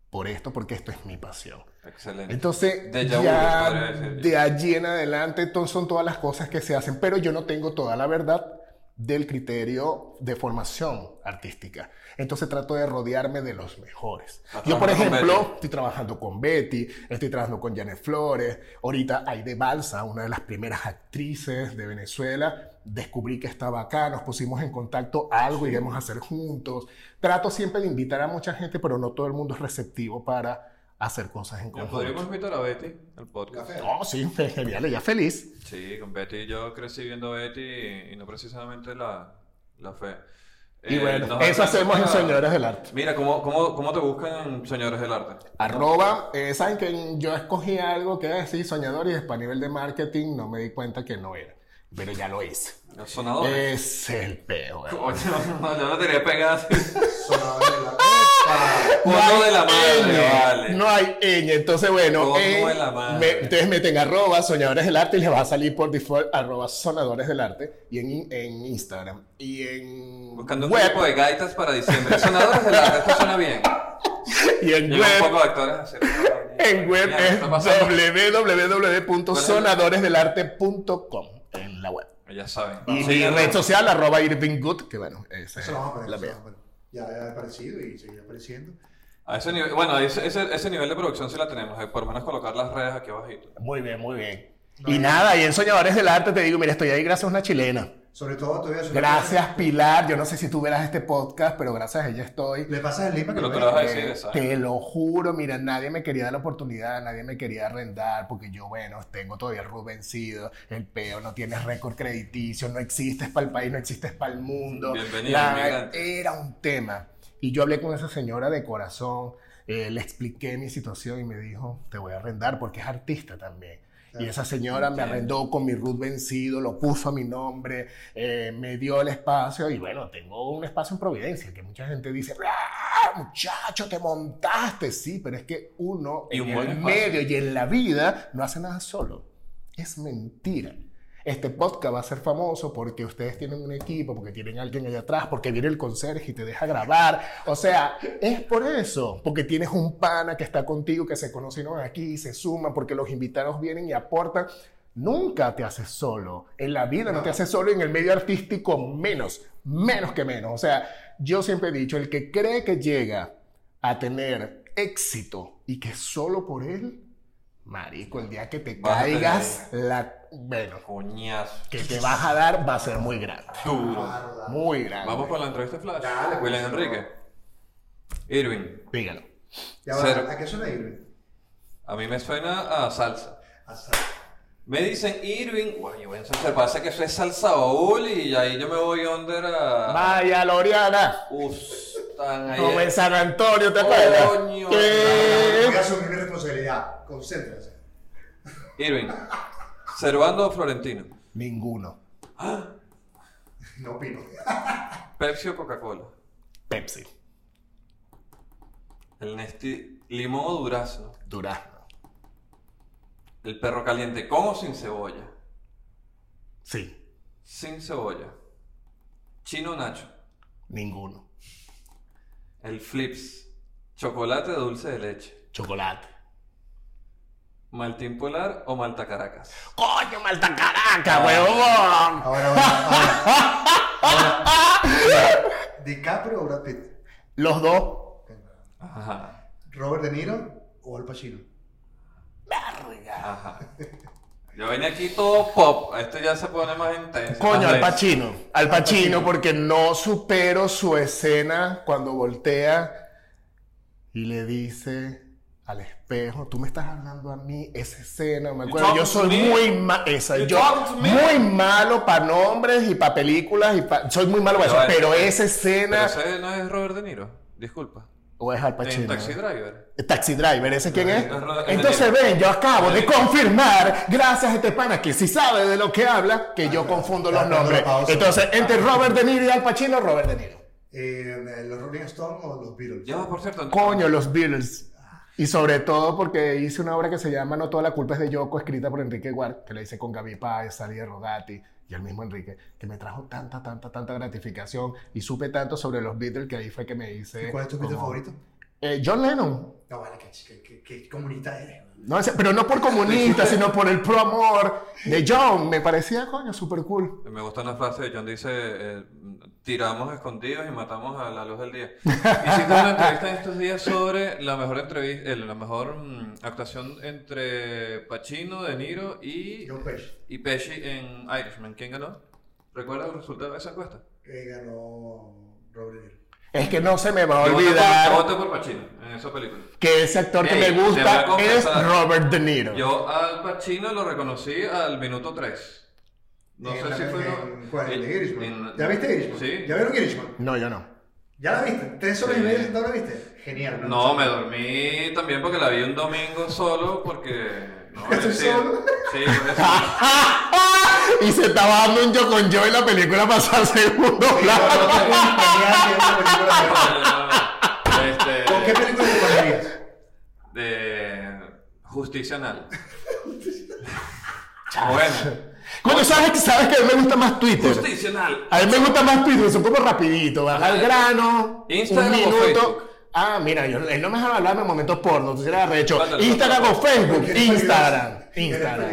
por esto, porque esto es mi pasión. Excelente. Entonces, vu, ya de allí en adelante son todas las cosas que se hacen, pero yo no tengo toda la verdad. del criterio de formación artística. Entonces trato de rodearme de los mejores. ¿Estás Yo, por ejemplo, estoy trabajando con Betty, estoy trabajando con Janet Flores, ahorita Aide Balsa, una de las primeras actrices de Venezuela, descubrí que estaba acá, nos pusimos en contacto, algo iremos a hacer juntos. Trato siempre de invitar a mucha gente, pero no todo el mundo es receptivo para hacer cosas en conjunto. podríamos invitar a Betty al podcast. No, sí, [laughs] genial, ella feliz. Sí, con Betty yo crecí viendo Betty y, y no precisamente la, la fe. Y Eh, bueno, eso hacemos en Señores del Arte. Mira, ¿cómo, cómo, ¿cómo te buscan en Señores del Arte? Arroba, eh, saben que yo escogí algo que decir soñador y después a nivel de marketing no me di cuenta que no era. Pero ya lo hice. Los sonadores. Es el peo. weón. Coño, no, yo no tenía pegada así. Sonadores de la- de la madre, ñ, vale. No hay ñ. Entonces, bueno, Fondo en- de la madre. me- ustedes meten arroba soñadores del arte y les va a salir por default arroba sonadores del arte y en, en Instagram. Y en Buscando un web, grupo de gaitas para diciembre. Sonadores del arte, esto suena bien. y en Llega un web, poco de actores en web Mira, ¿qué es www.sonadoresdelarte.com en la web. Ya saben. Y mi red social, arroba Irving Good, que bueno, esa Eso lo vamos a es poner. la eso lo mía. vamos a poner. Ya ha aparecido y seguirá apareciendo. A ese nivel, bueno, ese, ese, ese nivel de producción sí la tenemos. eh, Por lo menos colocar las redes aquí abajito. Muy bien, muy bien. No, y nada, y en Soñadores del Arte te digo, mira, estoy ahí gracias a una chilena. Sobre todo, te voy a hacer- Gracias, Pilar. Yo no sé si tú verás este podcast, pero gracias a ella estoy. Le pasas el link para que Pero veas. lo vas a decir, exacto. te lo juro, mira, nadie me quería dar la oportunidad, nadie me quería arrendar, porque yo, bueno, tengo todavía el vencido, el peo no tiene récord crediticio, no existes para el país, no existes para el mundo. Bienvenido, La- era un tema. Y yo hablé con esa señora de corazón, eh, le expliqué mi situación y me dijo, te voy a arrendar porque es artista también. Y esa señora me arrendó con mi root vencido, lo puso a mi nombre, eh, me dio el espacio y bueno, tengo un espacio en Providencia que mucha gente dice, ¡Ah, muchacho, te montaste. Sí, pero es que uno Y un en el espacio. medio y en la vida no hace nada solo. Es mentira. Este podcast va a ser famoso porque ustedes tienen un equipo, porque tienen alguien allá atrás, porque viene el conserje y te deja grabar. O sea, es por eso, porque tienes un pana que está contigo, que se conocieron aquí y se suman, porque los invitados vienen y aportan. Nunca te haces solo. En la vida no te haces solo, en el medio artístico menos, menos que menos. O sea, yo siempre he dicho, el que cree que llega a tener éxito y que solo por él, marico, el día que te caigas, la, bueno, Coñazo. que te vas a dar va a ser muy grande. Duro. Muy grande. Vamos con la entrevista flash. Dale, William pues, Enrique. Irving. Dígalo. Ya va, Cero. ¿A qué suena Irving? A mí me suena a salsa. A sal- Me dicen Irving, bueno, bueno, se pasa que eso es salsa baúl y ahí yo me voy under a... Vaya, Loriana. Uf, están ahí. Como en San Antonio, ¿te acuerdas? Coño. ¿Qué? Voy a asumir mi responsabilidad. Concéntrese. Irving. Servando o Florentino. Ninguno. [gasps] No opino. [laughs] Pepsi o Coca-Cola. Pepsi. El Nesti limón o durazno. Durazno. El perro caliente con o sin cebolla. Sí. Sin cebolla. Chino o Nacho. Ninguno. El Flips. Chocolate o dulce de leche. Chocolate. Maltín Polar o Malta Caracas. ¡Coño, Malta Caraca, huevón! Ahora, ahora, ahora. Ahora, ¿DiCaprio o Brad Pitt? Los dos. Ajá. ¿Robert De Niro o Al Pacino? Verga. Ajá. Yo venía aquí todo pop. Esto ya se pone más intenso. Coño, más Al. Pacino. Al Pacino, porque no supero su escena cuando voltea y le dice al espejo, tú me estás hablando a mí, esa escena, me acuerdo, yo soy muy malo, esa, yo muy malo para nombres y para películas, y pa- soy muy malo para eso, Pero, eh, esa escena, Pero ese no es Robert De Niro. Disculpa. o es Al En Pacino. Taxi Driver. Taxi Driver, ¿ese quién es? Entonces ven, yo acabo de Niro. confirmar, gracias a este pana que sí sabe de lo que habla, que yo confundo los nombres. Entonces, entre Robert De Niro y Al Pacino, Robert De Niro. Eh, ¿Los Rolling Stones o los Beatles? Ya, por cierto. Coño, los Beatles. Y sobre todo porque hice una obra que se llama No toda la culpa es de Yoko, escrita por Enrique Guard, que la hice con Gaby Páez, Salí Rodati y el mismo Enrique, que me trajo tanta, tanta, tanta gratificación y supe tanto sobre los Beatles que ahí fue que me hice... ¿Y ¿Cuál es tu Beatle favorito? Eh, John Lennon. No, vale, qué, qué, qué, qué comunista eres. No, pero no por comunista, [laughs] sino por el pro amor de John. Me parecía, coño, súper cool. Me gusta una frase de John, dice, eh, tiramos escondidos y matamos a la luz del día. [laughs] Hiciste una entrevista en estos días sobre la mejor entrevista, la mejor mm, actuación entre Pacino, De Niro y, John Pesci, y Pesci en Irishman. ¿Quién ganó? ¿Recuerdas el resultado de esa encuesta? que ganó Robert De Niro. Es que no se me va a por- Yo olvidar voté por Pacino en esa película. que ese actor que Ey, me gusta es. Robert De Niro. Yo al Pacino lo reconocí al minuto 3. No sé si fue... en- no- ¿Cuál? ¿En en- Irishman? en- ¿Ya viste Irishman? Sí. ¿Ya vieron Irishman? No, yo no. ¿Ya la viste? ¿Tres horas Sí. y media sentado la viste? Genial. No, me dormí también porque la vi un domingo solo porque... No, [laughs] ¿Estás solo? Sí, [laughs] y se estaba dando un yo con yo en la película pasar segundo plano. Este, ¿Con qué película te pondrías? De justicia anal. [laughs] bueno. Bueno, ¿sabes, que- sabes que a mí me gusta más Twitter. Justicia anal. A mí me gusta más Twitter, es un poco rapidito, vas al grano, Instagram un minuto. Ah, mira, yo, él no me dejaba hablar en momentos porno, tú eres arrecho. Cuéntalo, Instagram o. Facebook, Instagram, Instagram.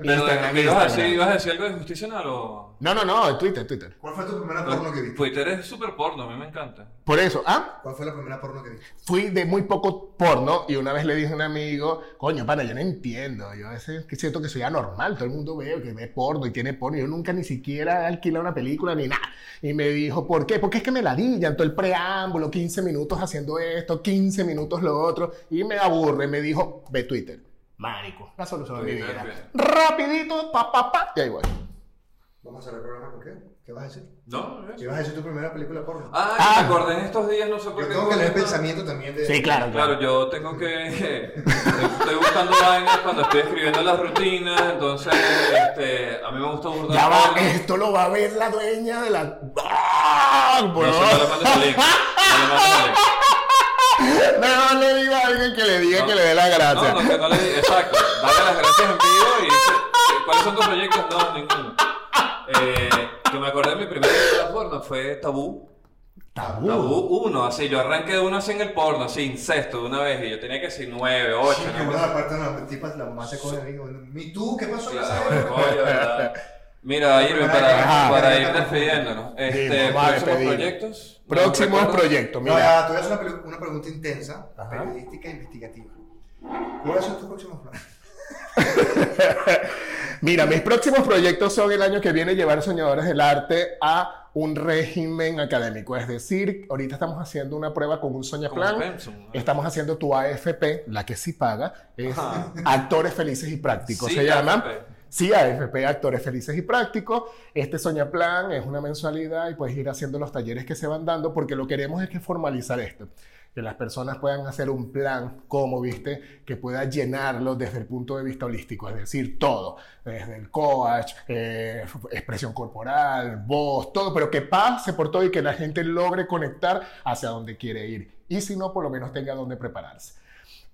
Pero, Instagram, ¿ibas, a decir, Instagram. ¿Ibas a decir algo de justicia anal o...? No, no, no, Twitter, Twitter. ¿Cuál fue tu primera porno que viste? Twitter es súper porno, a mí me encanta. Por eso, ah, ¿Cuál fue la primera porno que viste? fui de muy poco porno y una vez le dije a un amigo, coño, pana, yo no entiendo, yo a veces que siento que soy anormal, todo el mundo ve que ve porno y tiene porno, yo nunca ni siquiera he alquilado una película ni nada. Y me dijo, ¿por qué? Porque es que me ladillan todo el preámbulo, 15 minutos haciendo esto, 15 minutos lo otro, y me aburre, me dijo, ve Twitter. Marico, la solución de mi vida. Rapidito, pa, pa, pa, y ahí voy. Vamos a hacer el programa con qué? ¿Qué vas a decir? ¿No? ¿Es? ¿Qué vas a decir tu primera película porno? Ah, Ah. me acordé en estos días, no sé por Yo qué. tengo que leer pensamiento también de... Sí, claro, claro. Claro, yo tengo que. [laughs] Estoy buscando vainas cuando estoy escribiendo las rutinas, entonces este, a mí me gusta burlar. Ya va, porno. esto lo va a ver la dueña de la... ¡Ah! No sé, no. [laughs] Link. No le digo a alguien que le diga que le dé la gracia. No, no, que no le Exacto. Dale las gracias en vivo y dice, ¿cuáles son tus proyectos? No, ninguno. Eh, que me acordé de mi primera película porno fue Tabú. Tabú. Tabú 1, así. Yo arranqué de uno así en el porno, así, incesto de una vez. Y yo tenía que decir 9, 8. Sí, que no, aparte las tipas, la mamá se coge. ¿Y tú? ¿Qué pasó? Claro, coño, ¿verdad? Mira, Irving, para, para ir despidiéndonos. Este, próximos proyectos. Próximos proyectos, mira. ya, te voy a hacer una, una pregunta intensa, Ajá. periodística e investigativa. ¿Cuáles son tus próximos planes? [laughs] Mira, mis próximos proyectos son el año que viene llevar Soñadores del Arte a un régimen académico. Es decir, ahorita estamos haciendo una prueba con un Soñaplan. Estamos haciendo tu AFP, la que sí paga, es Ajá. Actores Felices y Prácticos. Sí, se llama. AFP. Sí, AFP, Actores Felices y Prácticos. Este Soñaplan es una mensualidad y puedes ir haciendo los talleres que se van dando porque lo que queremos es que formalizar esto. Que las personas puedan hacer un plan, como viste, que pueda llenarlo desde el punto de vista holístico, es decir, todo, desde el coach, eh, expresión corporal, voz, todo, pero que pase por todo y que la gente logre conectar hacia donde quiere ir. Y si no, por lo menos tenga donde prepararse.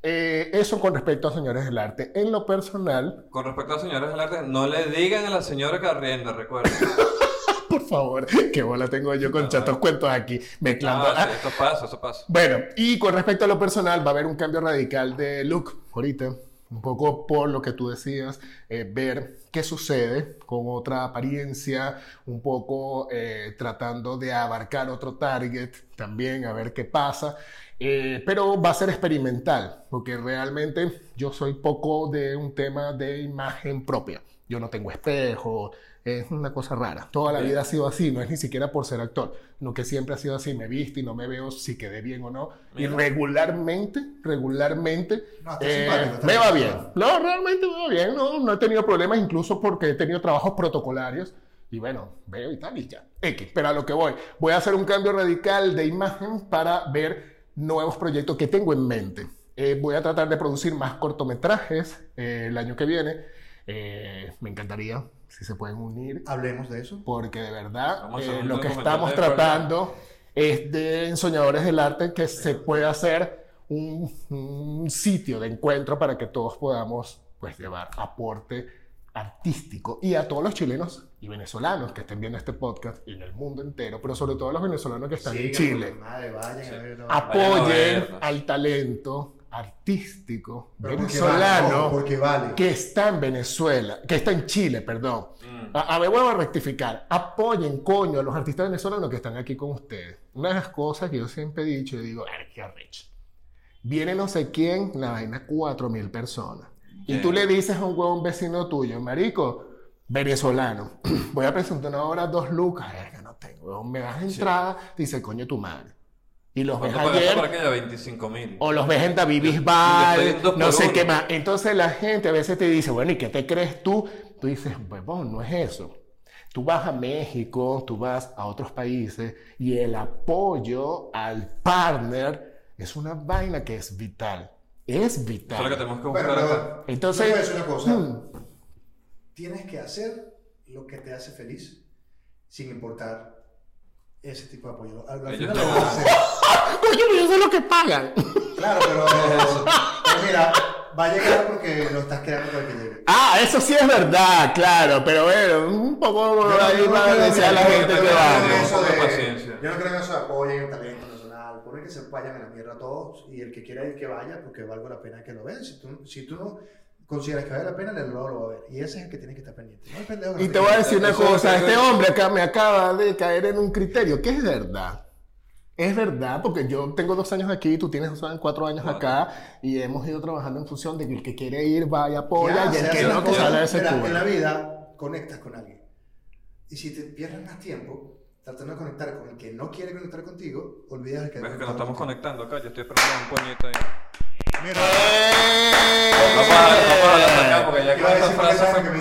Eh, eso con respecto a Señores del Arte. En lo personal, Con respecto a señores del arte, no le digan a la señora que arrienda, recuerden. [laughs] por favor, qué bola tengo yo con chatos cuentos aquí, mezclando. Ah, sí, esto pasa, eso pasa. Bueno, y con respecto a lo personal, va a haber un cambio radical de look ahorita, un poco por lo que tú decías, eh, ver qué sucede con otra apariencia, un poco eh, tratando de abarcar otro target también, a ver qué pasa. Eh, pero va a ser experimental, porque realmente yo soy poco de un tema de imagen propia. Yo no tengo espejo, es una cosa rara. Toda la vida ha sido así, no es ni siquiera por ser actor, no que siempre ha sido así, me viste y no me veo si quedé bien o no. Y regularmente, regularmente, No, eh, me va bien. No, realmente me va bien, no, no he tenido problemas, incluso porque he tenido trabajos protocolarios. Y bueno, veo y tal y ya. X, pero a lo que voy. Voy a hacer un cambio radical de imagen para ver nuevos proyectos que tengo en mente. Eh, voy a tratar de producir más cortometrajes eh, el año que viene. Eh, me encantaría si se pueden unir Hablemos de eso. porque de verdad eh, lo que estamos tratando es de ensoñadores del arte que se pueda hacer un, un sitio de encuentro para que todos podamos pues llevar aporte artístico y a todos los chilenos y venezolanos que estén viendo este podcast y en el mundo entero, pero sobre todo a los venezolanos que están en Chile, por Madre, vayan a ver. no. Vayan a apoyen al talento artístico Pero porque vale, ojo, venezolano porque vale. que está en Venezuela, que está en Chile, perdón. Mm. A, a ver, vuelvo a rectificar. Apoyen, coño, a los artistas venezolanos que están aquí con ustedes. Una de las cosas que yo siempre he dicho, yo digo, qué arrecho. Viene no sé quién, la vaina, cuatro mil Y tú le dices a un huevón vecino tuyo, marico, venezolano, [clears throat] voy a presentar una hora dos lucas. Verga, no tengo. me das entrada, dice, coño, tu madre. Y los ves ¿Cuánto pagaste ayer, aquella? 25 mil. o los ves en David Bisbal, no sé uno. qué más. Entonces la gente a veces te dice, bueno, ¿y qué te crees tú? Tú dices, huevón, no es eso. Tú vas a México, tú vas a otros países y el apoyo al partner es una vaina que es vital. Es Eso es lo que vital. tenemos que buscar acá. pero Entonces, te voy a decir una cosa. hmm, Tienes que hacer lo que te hace feliz, sin importar ese tipo de apoyo. Al, al final te lo vas a hacer. [laughs] coño, pero eso es lo que pagan. Claro, [laughs] pero, pero mira, va a llegar porque lo estás creando para que llegue. Ah, eso sí es verdad, claro, pero bueno, un poco ahí va a decir a la gente que va. eso. Yo no creo en eso de apoyen el talento Por que se vayan a la mierda todos y el que quiera ir que vaya porque valga la pena que lo vean. Si tú, si tú no consideras que vale la pena, el lo va a ver. Y ese es el que tiene que estar pendiente. No pendejo Y te voy a decir una cosa, este hombre acá me acaba de caer en un criterio que es verdad. Es verdad, porque yo tengo dos años aquí, tú tienes dos años, cuatro años Cuatro. acá, y hemos ido trabajando en función de que el que quiere ir vaya, apoya, Ya, y el que no, que sale de ese. En la vida conectas con alguien. Y si te pierdes más tiempo tratando de conectar con el que no quiere conectar contigo, olvidas el que... ¿Ves que nos estamos conectando acá? Yo estoy esperando un puñito ahí. ¡Eh! No para, no para la acá porque ya a con esta frase que me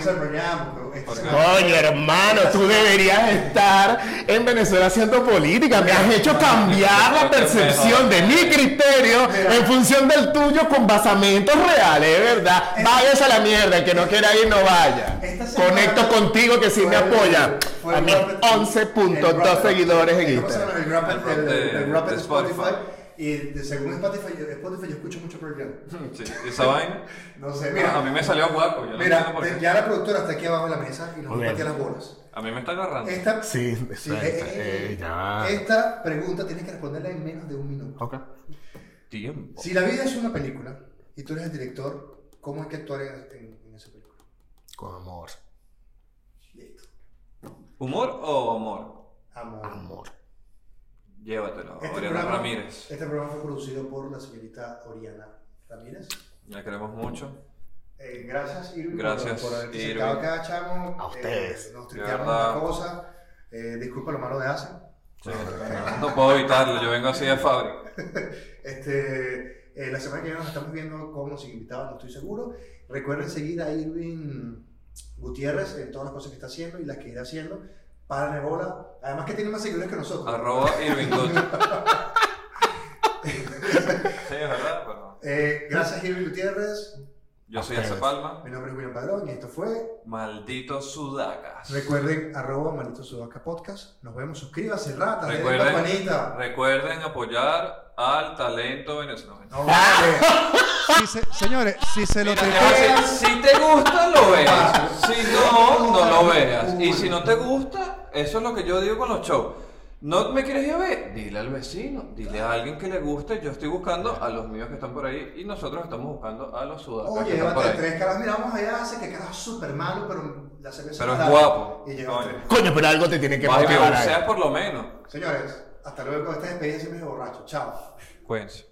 Coño, hermano, tú deberías estar en Venezuela haciendo política. Me has hecho cambiar la percepción de mi criterio en función del tuyo con basamentos reales, es verdad. Váyase a la mierda, el que no quiera ir no vaya. Conecto contigo que sí me apoya. A mis Rapid- el 11.2 Rapid- seguidores en. Instagram. El de Spotify. Y de- según Spotify, yo- Spotify yo escucho mucho Pearl Jam. [laughs] Sí, esa vaina. No sé, Mira, a mí me salió guapo. Yo no Mira, por qué. ya la productora está aquí abajo en la mesa y nos va a las bolas. A mí me está agarrando. Esta, Sí, sí, eh, eh, Eh, ya esta pregunta tienes que responderla en menos de un minuto. Ok. Tiempo. Si la vida es una película y tú eres el director, ¿cómo hay que actuar en, en- en esa película? Con amor. Listo. ¿Humor o amor? Amor. Amor. Llévatelo, Este Oriana programa, Ramírez. este programa fue producido por la señorita Oriana Ramírez. La queremos mucho. Eh, gracias, Irving, Acá, por, por haberte Irving. sentado acá, chamo. A Eh, ustedes. nos De tripeamos verdad. una cosa. Eh, disculpa lo malo de Ace. Sí, no puedo evitarlo, yo vengo así de fábrica. [laughs] Este, eh, la semana que viene nos estamos viendo con los invitados, no estoy seguro. Recuerden seguir a Irving Gutiérrez en todas las cosas que está haciendo y las que irá haciendo. Para bola. Además que tiene más seguidores que nosotros. Arroba Irving. [laughs] Sí, es verdad, pero. Eh, gracias Irving Gutiérrez. Yo soy. Ace Palma. Mi nombre es William Padrón y esto fue Malditos sudacas. Recuerden, arroba Malito Sudaca Podcast. Nos vemos, suscríbanse, ratas, denle Recuerden, campanita. recuerden apoyar al talento venezolano. No vale. Si se- señores, si se lo te si te gusta, lo veas. Si no, no lo veas. Y si no te gusta, eso es lo que yo digo con los shows. ¿No me quieres ir a ver? Dile al vecino, dile a alguien que le guste. Yo estoy buscando a los míos que están por ahí y nosotros estamos buscando a los sudacas que Oye, están por llévate ahí. tres caras. Mira, vamos allá, hace que carajo súper malo, pero la cerveza Pero es guapo. Y Coño. tres. Coño, pero algo te tiene que Más que motivar. por lo menos. Señores, hasta luego. Esta despedida siempre es borracho. Chao. Cuídense.